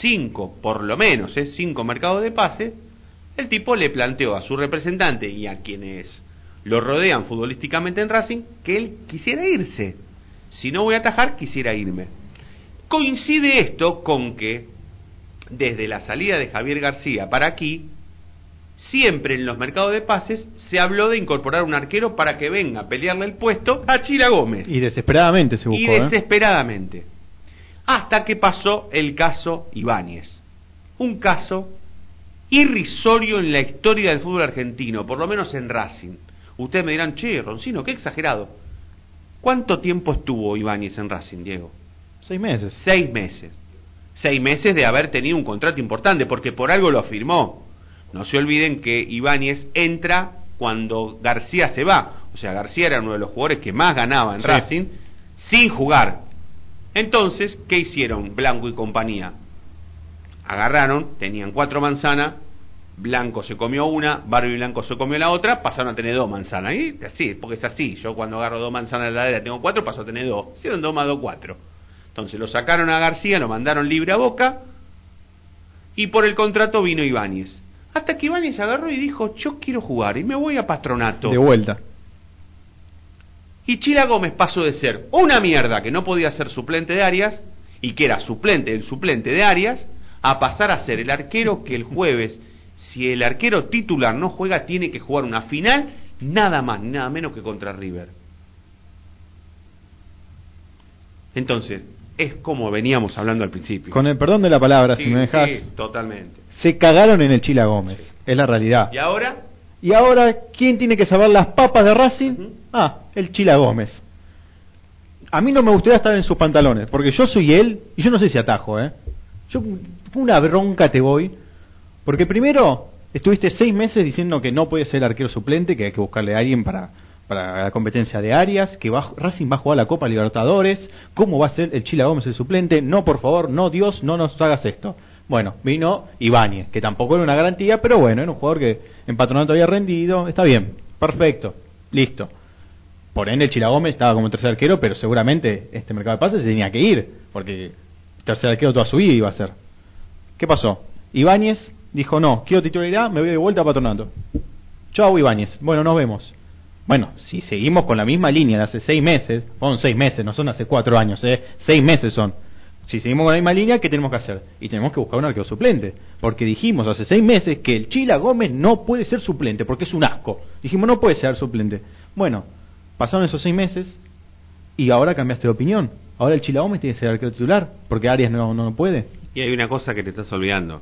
cinco, por lo menos, ¿eh? cinco mercados de pase, el tipo le planteó a su representante y a quienes lo rodean futbolísticamente en Racing que él quisiera irse. Si no voy a atajar, quisiera irme. Coincide esto con que desde la salida de Javier García para aquí, siempre en los mercados de pases se habló de incorporar un arquero para que venga a pelearle el puesto a Chila Gómez. Y desesperadamente se buscó. Y ¿eh? desesperadamente. Hasta que pasó el caso Ibáñez. Un caso irrisorio en la historia del fútbol argentino, por lo menos en Racing. Ustedes me dirán, che, Roncino, qué exagerado. ¿Cuánto tiempo estuvo Ibáñez en Racing, Diego? Seis meses. Seis meses. Seis meses de haber tenido un contrato importante, porque por algo lo firmó. No se olviden que Ibáñez entra cuando García se va. O sea, García era uno de los jugadores que más ganaba en Sí. Racing sin jugar. Entonces, ¿qué hicieron Blanco y compañía? Agarraron, tenían cuatro manzanas, Blanco se comió una, Barbie Blanco se comió la otra, pasaron a tener dos manzanas. Y así, porque es así. Yo cuando agarro dos manzanas de la heladera tengo cuatro, paso a tener dos. Hicieron dos más dos, cuatro. Entonces lo sacaron a García, lo mandaron libre a Boca y por el contrato vino Ibáñez. Hasta que Ibáñez agarró y dijo, yo quiero jugar y me voy a Patronato. De vuelta. Y Chila Gómez pasó de ser una mierda que no podía ser suplente de Arias y que era suplente del suplente de Arias a pasar a ser el arquero que el jueves, si el arquero titular no juega, tiene que jugar una final nada más, nada menos que contra River. Entonces, es como veníamos hablando al principio. Con el perdón de la palabra, Sí, si me dejas, sí, totalmente. Se cagaron en el Chila Gómez. Es la realidad. ¿Y ahora? Y ahora, ¿quién tiene que salvar las papas de Racing? Ah, el Chila Gómez. A mí no me gustaría estar en sus pantalones, porque yo soy él y yo no sé si atajo, ¿eh? Yo una bronca te voy, porque primero estuviste seis meses diciendo que no puede ser arquero suplente, que hay que buscarle a alguien para, para la competencia de Arias, que va, Racing va a jugar la Copa Libertadores, ¿cómo va a ser el Chila Gómez el suplente? No, por favor, no, Dios, no nos hagas esto. Bueno, vino Ibáñez, que tampoco era una garantía, pero bueno, era un jugador que en patronato había rendido, está bien, perfecto, listo. Por ende, el Chila Gómez estaba como tercer arquero, pero seguramente este mercado de pases se tenía que ir, porque tercer arquero toda su vida iba a ser. ¿Qué pasó? Ibáñez dijo, no, quiero titularidad, me voy de vuelta a patronato. Chau, Ibáñez. Bueno, nos vemos. Bueno, si seguimos con la misma línea de hace seis meses, son seis meses, no son hace cuatro años, ¿eh? seis meses son. Si seguimos con la misma línea, ¿qué tenemos que hacer? Y tenemos que buscar un arquero suplente. Porque dijimos hace seis meses que el Chila Gómez no puede ser suplente, porque es un asco. Dijimos, no puede ser suplente. Bueno, pasaron esos seis meses y ahora cambiaste de opinión. Ahora el Chila Gómez tiene que ser arquero titular, porque Arias no, no puede. Y hay una cosa que te estás olvidando,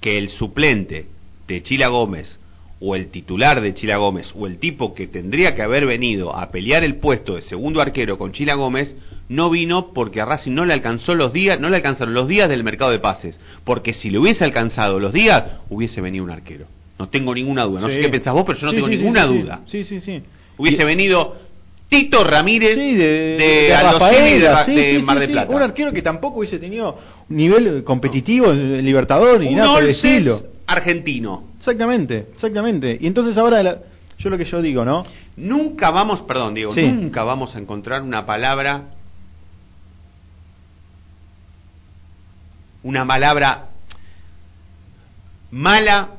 que el suplente de Chila Gómez o el titular de Chila Gómez o el tipo que tendría que haber venido a pelear el puesto de segundo arquero con Chila Gómez no vino porque a Racing no le alcanzó los días, no le alcanzaron los días del mercado de pases, porque si le hubiese alcanzado los días hubiese venido un arquero. No tengo ninguna duda, no sé qué pensás vos, pero yo no Sí, tengo sí, ninguna duda. Sí, sí, sí. Hubiese venido Tito Ramírez de, de, Rafaela, de, Mar del. Plata. Un arquero que tampoco hubiese tenido un nivel competitivo en Libertadores ni Un nada por el estilo. argentino. Exactamente, exactamente. Y entonces ahora, la- yo lo que yo digo, ¿no? Nunca vamos, perdón, Diego, Sí. nunca vamos a encontrar una palabra, una palabra mala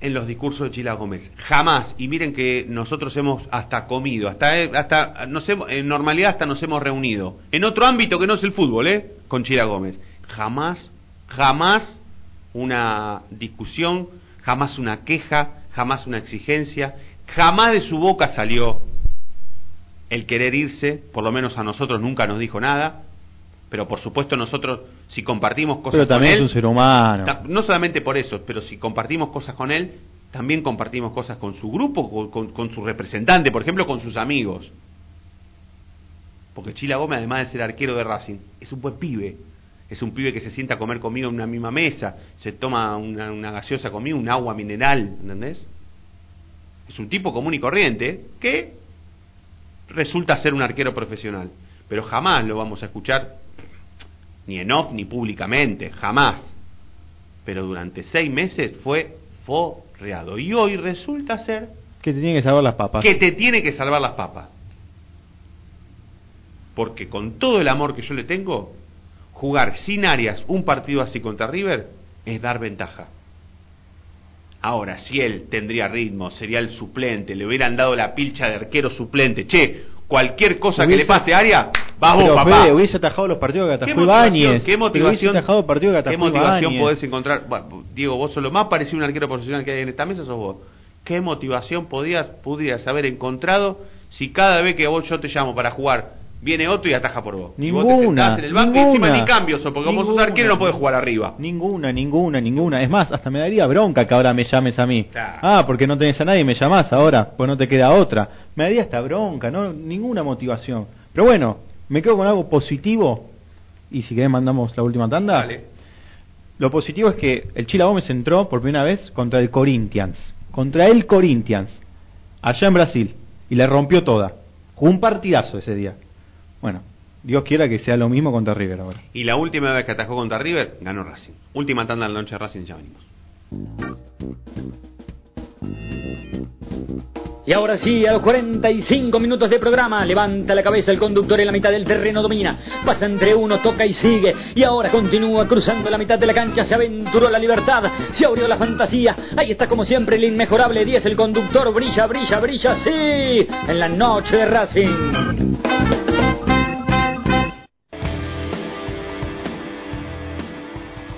en los discursos de Chila Gómez. Jamás. Y miren que nosotros hemos hasta comido, hasta, hasta nos hemos- en normalidad hasta nos hemos reunido. En otro ámbito que no es el fútbol, ¿eh? Con Chila Gómez. Jamás, jamás una discusión, jamás una queja, jamás una exigencia, jamás de su boca salió el querer irse, por lo menos a nosotros nunca nos dijo nada, pero por supuesto nosotros si compartimos cosas Pero también con él, es un ser humano. no solamente por eso, pero si compartimos cosas con él, también compartimos cosas con su grupo, con, con- con su representante, por ejemplo, con sus amigos. Porque Chila Gómez, además de ser arquero de Racing, es un buen pibe. Es un pibe que se sienta a comer conmigo en una misma mesa, se toma una, una gaseosa conmigo, un agua mineral, ¿entendés? Es un tipo común y corriente que resulta ser un arquero profesional. Pero jamás lo vamos a escuchar, ni en off ni públicamente, jamás. Pero durante seis meses fue forreado. Y hoy resulta ser Que te tienen que salvar las papas. que te tiene que salvar las papas. Porque con todo el amor que yo le tengo, jugar sin Arias un partido así contra River es dar ventaja. Ahora, si él tendría ritmo, sería el suplente, le hubieran dado la pilcha de arquero suplente, che, cualquier cosa que le pase a Pero, papá. Fede, hubiese atajado los partidos que ¿Qué atajó motivación, Ibáñez. ¿Qué motivación, el partido que ¿qué motivación podés encontrar? Bueno, Diego, vos sos lo más parecido a un arquero profesional que hay en esta mesa, sos vos. ¿Qué motivación podías, pudieras haber encontrado si cada vez que vos yo te llamo para jugar, viene otro y ataja por vos? y vos te Ninguna, sentás en el banco y encima ninguna. ni cambios, porque como sos Ninguna. arquero no podés jugar arriba. Ninguna, ninguna, ninguna. Es más, hasta me daría bronca que ahora me llames a mí. Ah, porque no tenés a nadie y me llamás ahora, pues no te queda otra. Me daría hasta bronca, no ninguna motivación. Pero bueno, me quedo con algo positivo. Y si querés mandamos la última tanda. Dale. Lo positivo es que el Chila Gómez entró por primera vez contra el Corinthians. Contra el Corinthians. Allá en Brasil. Y le rompió toda. Jugó un partidazo ese día. Bueno, Dios quiera que sea lo mismo contra River ahora. Y la última vez que atajó contra River, ganó Racing. Última tanda en la noche de Racing, ya venimos. Y ahora sí, a los 45 minutos de programa, levanta la cabeza el conductor en la mitad del terreno, domina, pasa entre uno, toca y sigue. Y ahora continúa cruzando la mitad de la cancha, se aventuró la libertad, se abrió la fantasía. Ahí está como siempre el inmejorable 10, el conductor brilla, brilla, brilla, sí, en la noche de Racing.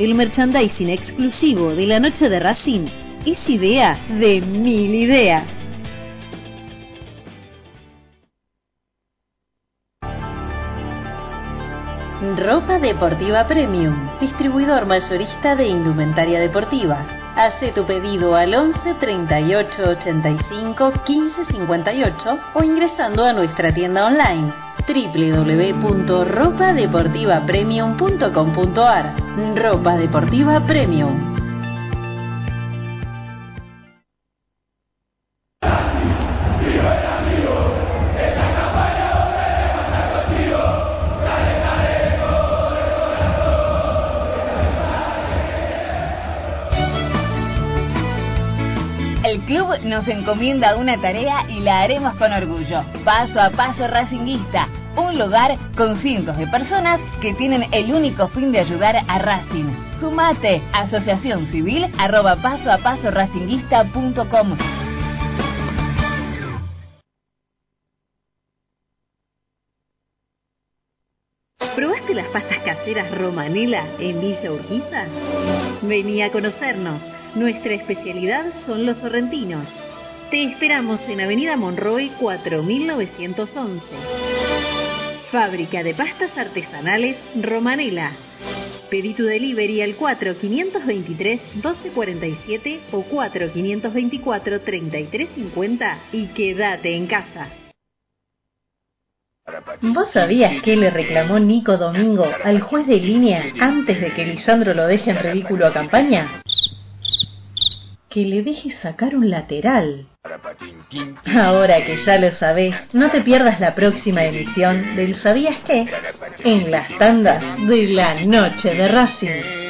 El merchandising exclusivo de la noche de Racing es idea de mil ideas. Ropa deportiva premium, distribuidor mayorista de indumentaria deportiva. Hace tu pedido al 11 38 85 15 58 o ingresando a nuestra tienda online www.ropadeportivapremium.com.ar Ropa Deportiva Premium. Club nos encomienda una tarea y la haremos con orgullo. Paso a paso racinguista. Un lugar con cientos de personas que tienen el único fin de ayudar a Racing. Sumate, asociación civil, arroba paso a paso racinguista.com. ¿Probaste las pastas caseras Romanela en Villa Urquiza? Vení a conocernos. Nuestra especialidad son los sorrentinos. Te esperamos en Avenida Monroy 4911. Fábrica de pastas artesanales Romanela. Pedí tu delivery al 4523-1247 o 4524-3350 y quédate en casa. ¿Vos sabías qué le reclamó Nico Domingo al juez de línea antes de que Lisandro lo deje en ridículo a campaña? Que le deje sacar un lateral. Ahora que ya lo sabés, no te pierdas la próxima emisión del ¿Sabías qué? En las tandas de la noche de Racing.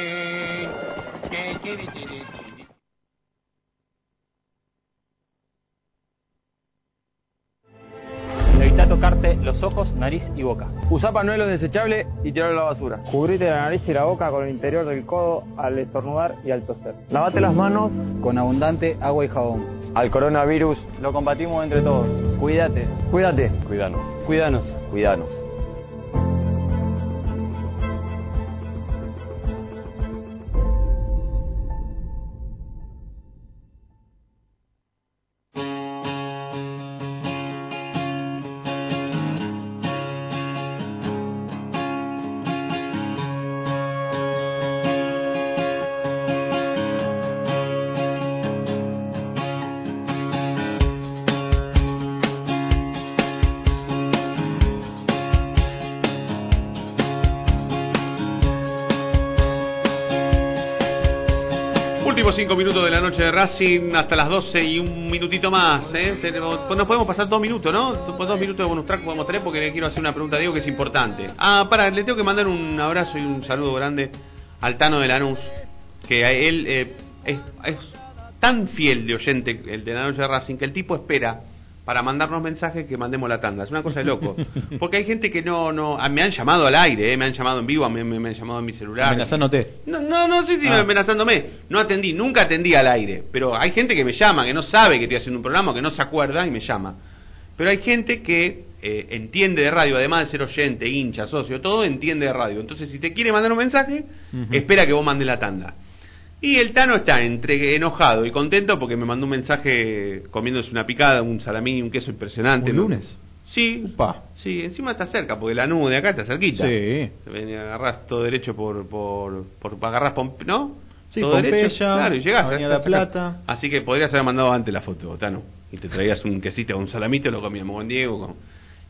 Los ojos, nariz y boca. Usa pañuelo desechable y tirarlo a la basura. Cubrite la nariz y la boca con el interior del codo al estornudar y al toser. Lavate las manos Con abundante agua y jabón. al coronavirus. Lo combatimos entre todos. Cuídate. Cuídate. Cuidanos. Cuídanos. Cuidanos. Noche de Racing hasta las 12 y un minutito más. ¿eh? Pues nos podemos pasar dos minutos, ¿no? Dos minutos de bonus track podemos tener porque quiero hacer una pregunta a Diego que es importante. Ah, para, le tengo que mandar un abrazo y un saludo grande al Tano de Lanús, que él eh, es, es tan fiel de oyente el de la noche de Racing que el tipo espera para mandarnos mensajes que mandemos la tanda. Es una cosa de loco. Porque hay gente que no... no ah, me han llamado al aire, eh, me han llamado en vivo, me, me- me han llamado en mi celular. Amenazándote. No, no, no sé si Ah. amenazándome. No atendí, nunca atendí al aire. Pero hay gente que me llama, que no sabe que estoy haciendo un programa, que no se acuerda y me llama. Pero hay gente que eh, entiende de radio, además de ser oyente, hincha, socio, todo entiende de radio. Entonces, si te quiere mandar un mensaje, espera que vos mandes la tanda. Y el Tano está entre enojado y contento porque me mandó un mensaje comiéndose una picada, un salamín y un queso impresionante. ¿Un ¿no? lunes? Sí, sí, encima está cerca, porque la nube de acá está cerquita. Sí. Agarrás todo derecho por, por, por agarrás Pompe- ¿no? Sí, todo Pompeya, derecho, claro, y llegás. Avenida La. Plata. Así que podrías haber mandado antes la foto, Tano. Y te traías un quesito, un salamito, lo comíamos con Diego con-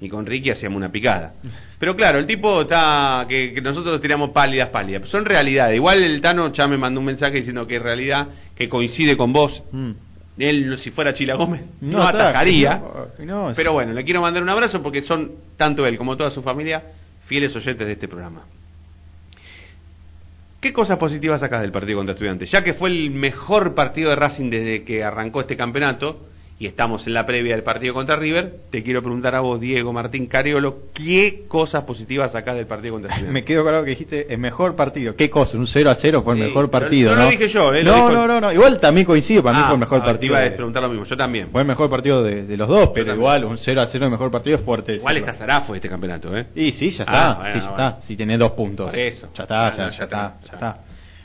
y con Ricky hacíamos una picada. Pero claro, el tipo está, que, que nosotros tiramos pálidas, pálidas. Son realidades. Igual el Tano ya me mandó un mensaje diciendo que es realidad, que coincide con vos. Él, si fuera Chila Gómez, no, atacaría. no, no, Pero bueno, le quiero mandar un abrazo porque son, tanto él como toda su familia, fieles oyentes de este programa. ¿Qué cosas positivas sacas del partido contra Estudiantes? Ya que fue el mejor partido de Racing desde que arrancó este campeonato y estamos en la previa del partido contra River, te quiero preguntar a vos, Diego Martín Cariolo, ¿qué cosas positivas sacás del partido contra Estudiantes? Me quedo claro que dijiste el mejor partido. ¿Qué cosa? Un 0 a 0 fue el Sí, mejor partido, no ¿no? lo dije yo, eh, lo no, dijo no, no, no. Igual también coincido, para mí Ah, fue el mejor ah, te partido. iba a de- preguntar lo mismo, yo también. Fue el mejor partido de, de los dos, pero igual un 0 a 0 el mejor partido es fuerte. Igual está Zarafo este campeonato, ¿eh? Y sí, ya Ah, está. bueno, sí, ya bueno. está. Si tenés dos puntos. Por eso. Ya está, Ah, ya, no, ya ya está. está, ya está.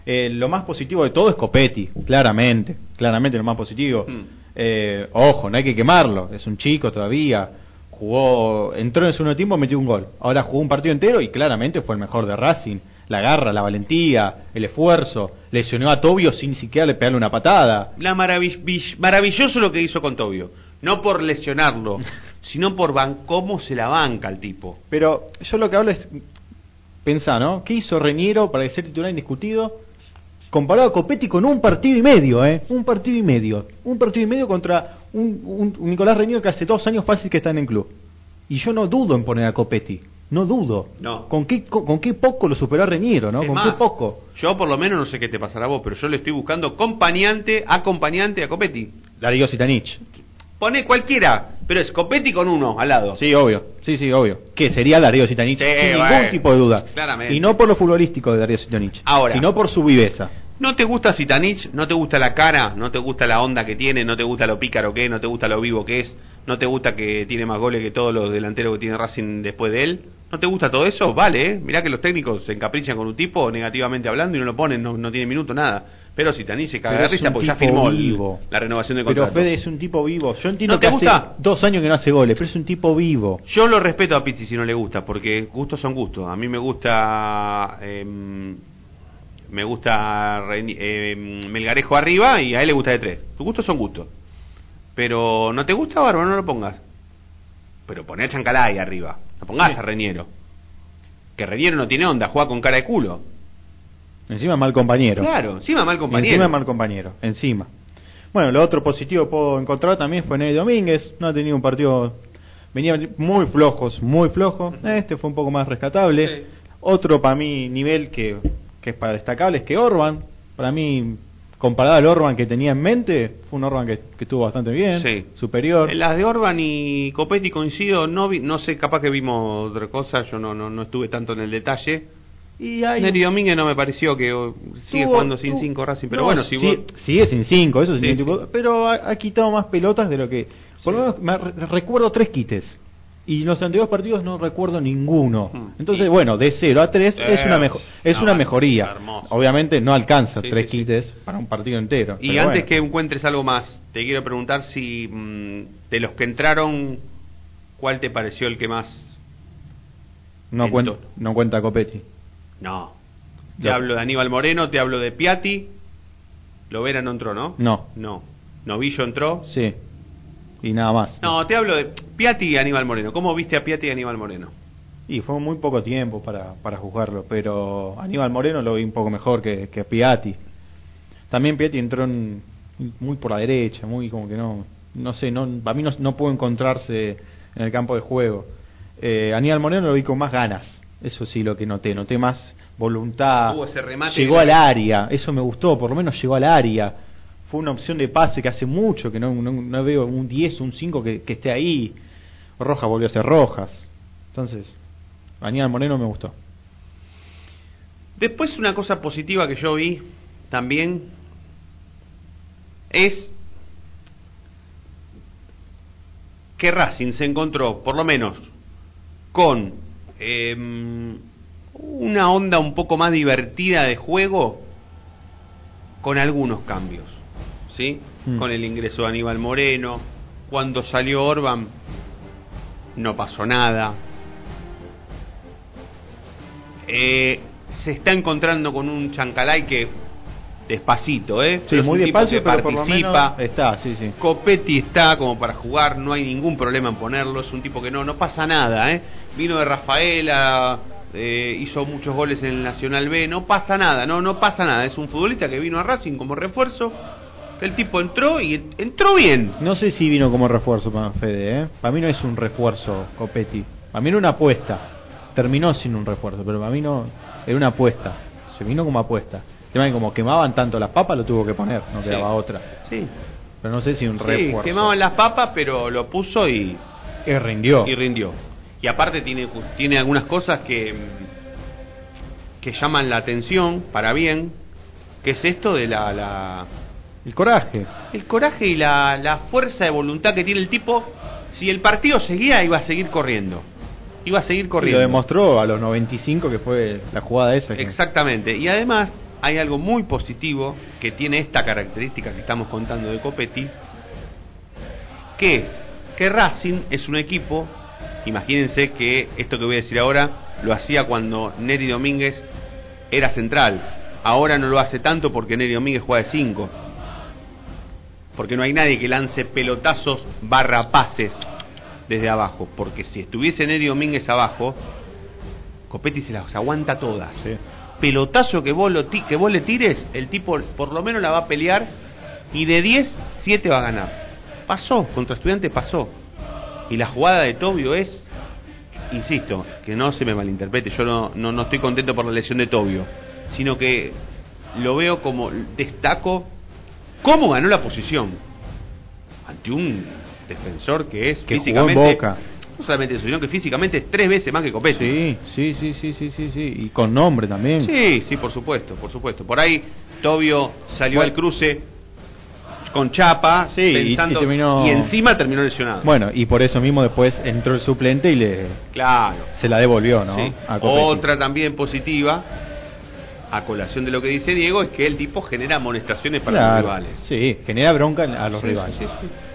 Eh, lo más positivo de todo es Copetti, claramente. Claramente lo más positivo. Hmm. Eh, ojo, no hay que quemarlo. Es un chico todavía. Jugó, entró en el segundo tiempo, metió un gol. Ahora jugó un partido entero y claramente fue el mejor de Racing. La garra, la valentía, el esfuerzo. Lesionó a Tobio sin siquiera le pegarle una patada. La maravill- vill- maravilloso lo que hizo con Tobio. No por lesionarlo, sino por cómo se la banca el tipo. Pero yo lo que hablo es, pensá, ¿no? ¿Qué hizo Reñero para ser titular indiscutido? Comparado a Copetti con un partido y medio, ¿eh? Un partido y medio. Un partido y medio contra un, un- un Nicolás Reñero que hace dos años fácil que está en el club. Y yo no dudo en poner a Copetti. No dudo. No. ¿Con qué, con, con qué poco lo superó a Reñero, no? Es ¿Con más, qué poco? Yo por lo menos no sé qué te pasará a vos, pero yo le estoy buscando acompañante, acompañante a Copetti. Darío Sitanich. Pone cualquiera, pero es Copetti con uno al lado. Sí, obvio. Sí, sí, obvio. Que sería Darío Sitanich Sí, sin bueno, ningún tipo de duda. claramente. Y no por lo futbolístico de Darío Sitanich. Ahora. Sino por su viveza. ¿No te gusta Zitanich? ¿No te gusta la cara? ¿No te gusta la onda que tiene? ¿No te gusta lo pícaro que es? ¿No te gusta lo vivo que es? ¿No te gusta que tiene más goles que todos los delanteros que tiene Racing después de él? ¿No te gusta todo eso? Vale, ¿eh? Mirá que los técnicos se encaprichan con un tipo negativamente hablando y no lo ponen, no, no tiene minuto, nada. Pero Zitanich se caga Pero de risa porque ya firmó vivo. la renovación de Pero contrato. Fede es un tipo vivo. Yo entiendo ¿No te que gusta? hace dos años que no hace goles, pero es un tipo vivo. Yo lo respeto a Pizzi si no le gusta, porque gustos son gustos. A mí me gusta em, me gusta em, Melgarejo arriba y a él le gusta de tres. Tus gustos son gustos. Pero no te gusta, Bárbaro, no lo pongas. Pero poné a Chancalay arriba. No pongas Sí. a Reñero. Que Reñero no tiene onda, juega con cara de culo. Encima mal compañero. Claro, encima mal compañero. Encima mal compañero, encima. Bueno, lo otro positivo que puedo encontrar también fue Ney Domínguez. No ha tenido un partido. Venía muy flojos, muy flojo. Este fue un poco más rescatable. Otro para mí nivel que, que es para destacable es que Orban. Para mí, comparado al Orban que tenía en mente, fue un Orban que, que estuvo bastante bien, Sí. superior. Las de Orban y Copetti coincido, no vi- no sé, capaz que vimos otra cosa, yo no, no, no estuve tanto en el detalle. Y hay Neri Domínguez no me pareció que oh, sigue Tuvo- jugando sin 5 Racing, pero No, bueno, si sí- vos- sigue sin 5, eso Sí, sí, tipo- pero ha, ha quitado más pelotas de lo que por lo menos me re- recuerdo tres quites y en los anteriores partidos no recuerdo ninguno. Entonces, bueno, de 0 a 3 es Hmm. Eh, una mejo- es no, una es mejoría. hermoso. Obviamente no alcanza Sí, tres sí, sí. quites para un partido entero. Y pero antes bueno. que encuentres algo más, te quiero preguntar si mm, de los que entraron, ¿cuál te pareció el que más? no en cuenta no cuenta Copetti. No. Te Lo- hablo de Aníbal Moreno, te hablo de Piatti. Lovera no entró, ¿no? No. No. Novillo entró. Sí. Y nada más. No, te hablo de Piatti y Aníbal Moreno. ¿Cómo viste a Piatti y Aníbal Moreno? Y fue muy poco tiempo para, para juzgarlo, pero Aníbal Moreno lo vi un poco mejor que, que Piatti. También Piatti entró en- muy por la derecha, muy como que no, no sé, no, para mí no, no pudo encontrarse en el campo de juego. Eh, Aníbal Moreno lo vi con más ganas, eso sí lo que noté, noté más voluntad. Hubo ese remate llegó al área, eso me gustó, por lo menos llegó al área. Fue una opción de pase que hace mucho que no, no, no veo un 10, un 5 que, que esté ahí. Rojas volvió a ser Rojas. Entonces, Aníbal Moreno me gustó. Después una cosa positiva que yo vi también es que Racing se encontró, por lo menos, con em, una onda un poco más divertida de juego con algunos cambios, ¿sí? Mm. Con el ingreso de Aníbal Moreno, cuando salió Orban no pasó nada. Eh, se está encontrando con un Chancalay que despacito, ¿eh? Sí, Pero es muy tipo despacio, que pero por lo participa. menos está, sí, sí. Copetti está como para jugar, no hay ningún problema en ponerlo, es un tipo que no, no pasa nada, ¿eh? Vino de Rafaela, eh, hizo muchos goles en el Nacional B, no pasa nada, no, no pasa nada, es un futbolista que vino a Racing como refuerzo, el tipo entró y en- entró bien. No sé si vino como refuerzo para Fede, ¿eh? Para mí no es un refuerzo Copetti. Para mí era una apuesta. Terminó sin un refuerzo, pero para mí no era una apuesta. Se vino como apuesta. Tema que como quemaban tanto las papas, lo tuvo que poner, no Sí. quedaba otra. Sí. Pero no sé si un Sí, refuerzo. quemaban las papas, pero lo puso y, Y rindió. y rindió. Y aparte tiene, tiene algunas cosas que, que llaman la atención para bien, que es esto de la, la El coraje. el coraje y la, la fuerza de voluntad que tiene el tipo. Si el partido seguía, iba a seguir corriendo. Iba a seguir Y corriendo. lo demostró a los 95 que fue la jugada esa. que- Exactamente. Y además hay algo muy positivo que tiene esta característica que estamos contando de Copetti, que es que Racing es un equipo, imagínense que esto que voy a decir ahora lo hacía cuando Neri Domínguez era central. Ahora no lo hace tanto porque Neri Domínguez juega de 5. Porque no hay nadie que lance pelotazos barra pases desde abajo. Porque si estuviese Neri Domínguez abajo, Copetti se las aguanta todas. Pelotazo que vos, lo ti- que vos le tires, el tipo por lo menos la va a pelear y de 10, 7 va a ganar. Pasó, contra estudiante pasó. Y la jugada de Tobio es, insisto, que no se me malinterprete, yo no, no, no estoy contento por la lesión de Tobio, sino que lo veo como, destaco cómo ganó la posición ante un defensor que es Que jugó en físicamente Boca. No solamente eso, sino que físicamente es tres veces más que Copetti. Sí, sí, sí, sí, sí, sí, sí. Y con nombre también. Sí, sí, por supuesto, por supuesto. Por ahí Tobio salió Bueno. al cruce con Chapa Sí, pensando- y terminó- y encima terminó lesionado. Bueno, y por eso mismo después entró el suplente y le Claro. se la devolvió, ¿no? Sí. A. Otra también positiva, a colación de lo que dice Diego, es que el tipo genera amonestaciones para los rivales. Sí, genera bronca a los Sí, rivales. sí,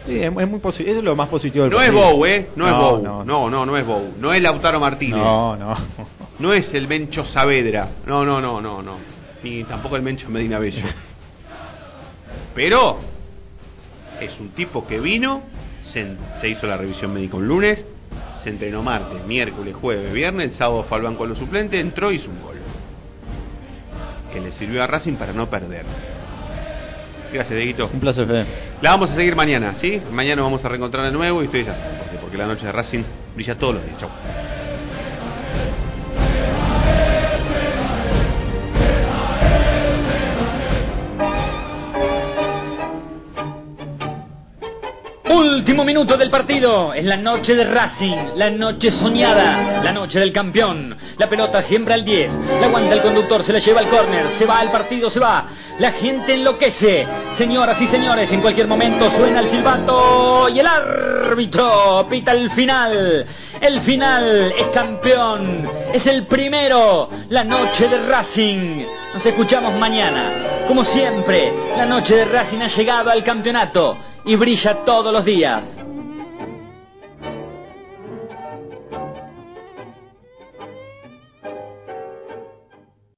sí. Es, es muy posi- eso es lo más positivo del No es. Bow, ¿eh? No, es Bow. no. No, no, no es Bow. No es Lautaro Martínez. No, no. No es el Mencho Saavedra. No, no, no, no, no. Ni tampoco el Mencho Medina Bello. Pero es un tipo que vino, se, se hizo la revisión médica un lunes, se entrenó martes, miércoles, jueves, viernes, el sábado fue al banco de los suplentes, entró y hizo un gol. Que le sirvió a Racing para no perder. Gracias, Dieguito. Un placer, Fede. La vamos a seguir mañana, ¿sí? Mañana nos vamos a reencontrar de nuevo y ustedes ya saben por qué, porque la noche de Racing brilla todos los días. Chau. Último minuto del partido. Es la noche de Racing, la noche soñada, la noche del campeón. La pelota siempre al 10. La aguanta el conductor, se la lleva al córner. Se va al partido, se va. La gente enloquece. Señoras y señores, en cualquier momento suena el silbato y el árbitro pita el final. El final es campeón. Es el primero. La noche de Racing. Nos escuchamos mañana. Como siempre, la noche de Racing ha llegado al campeonato y brilla todos los días.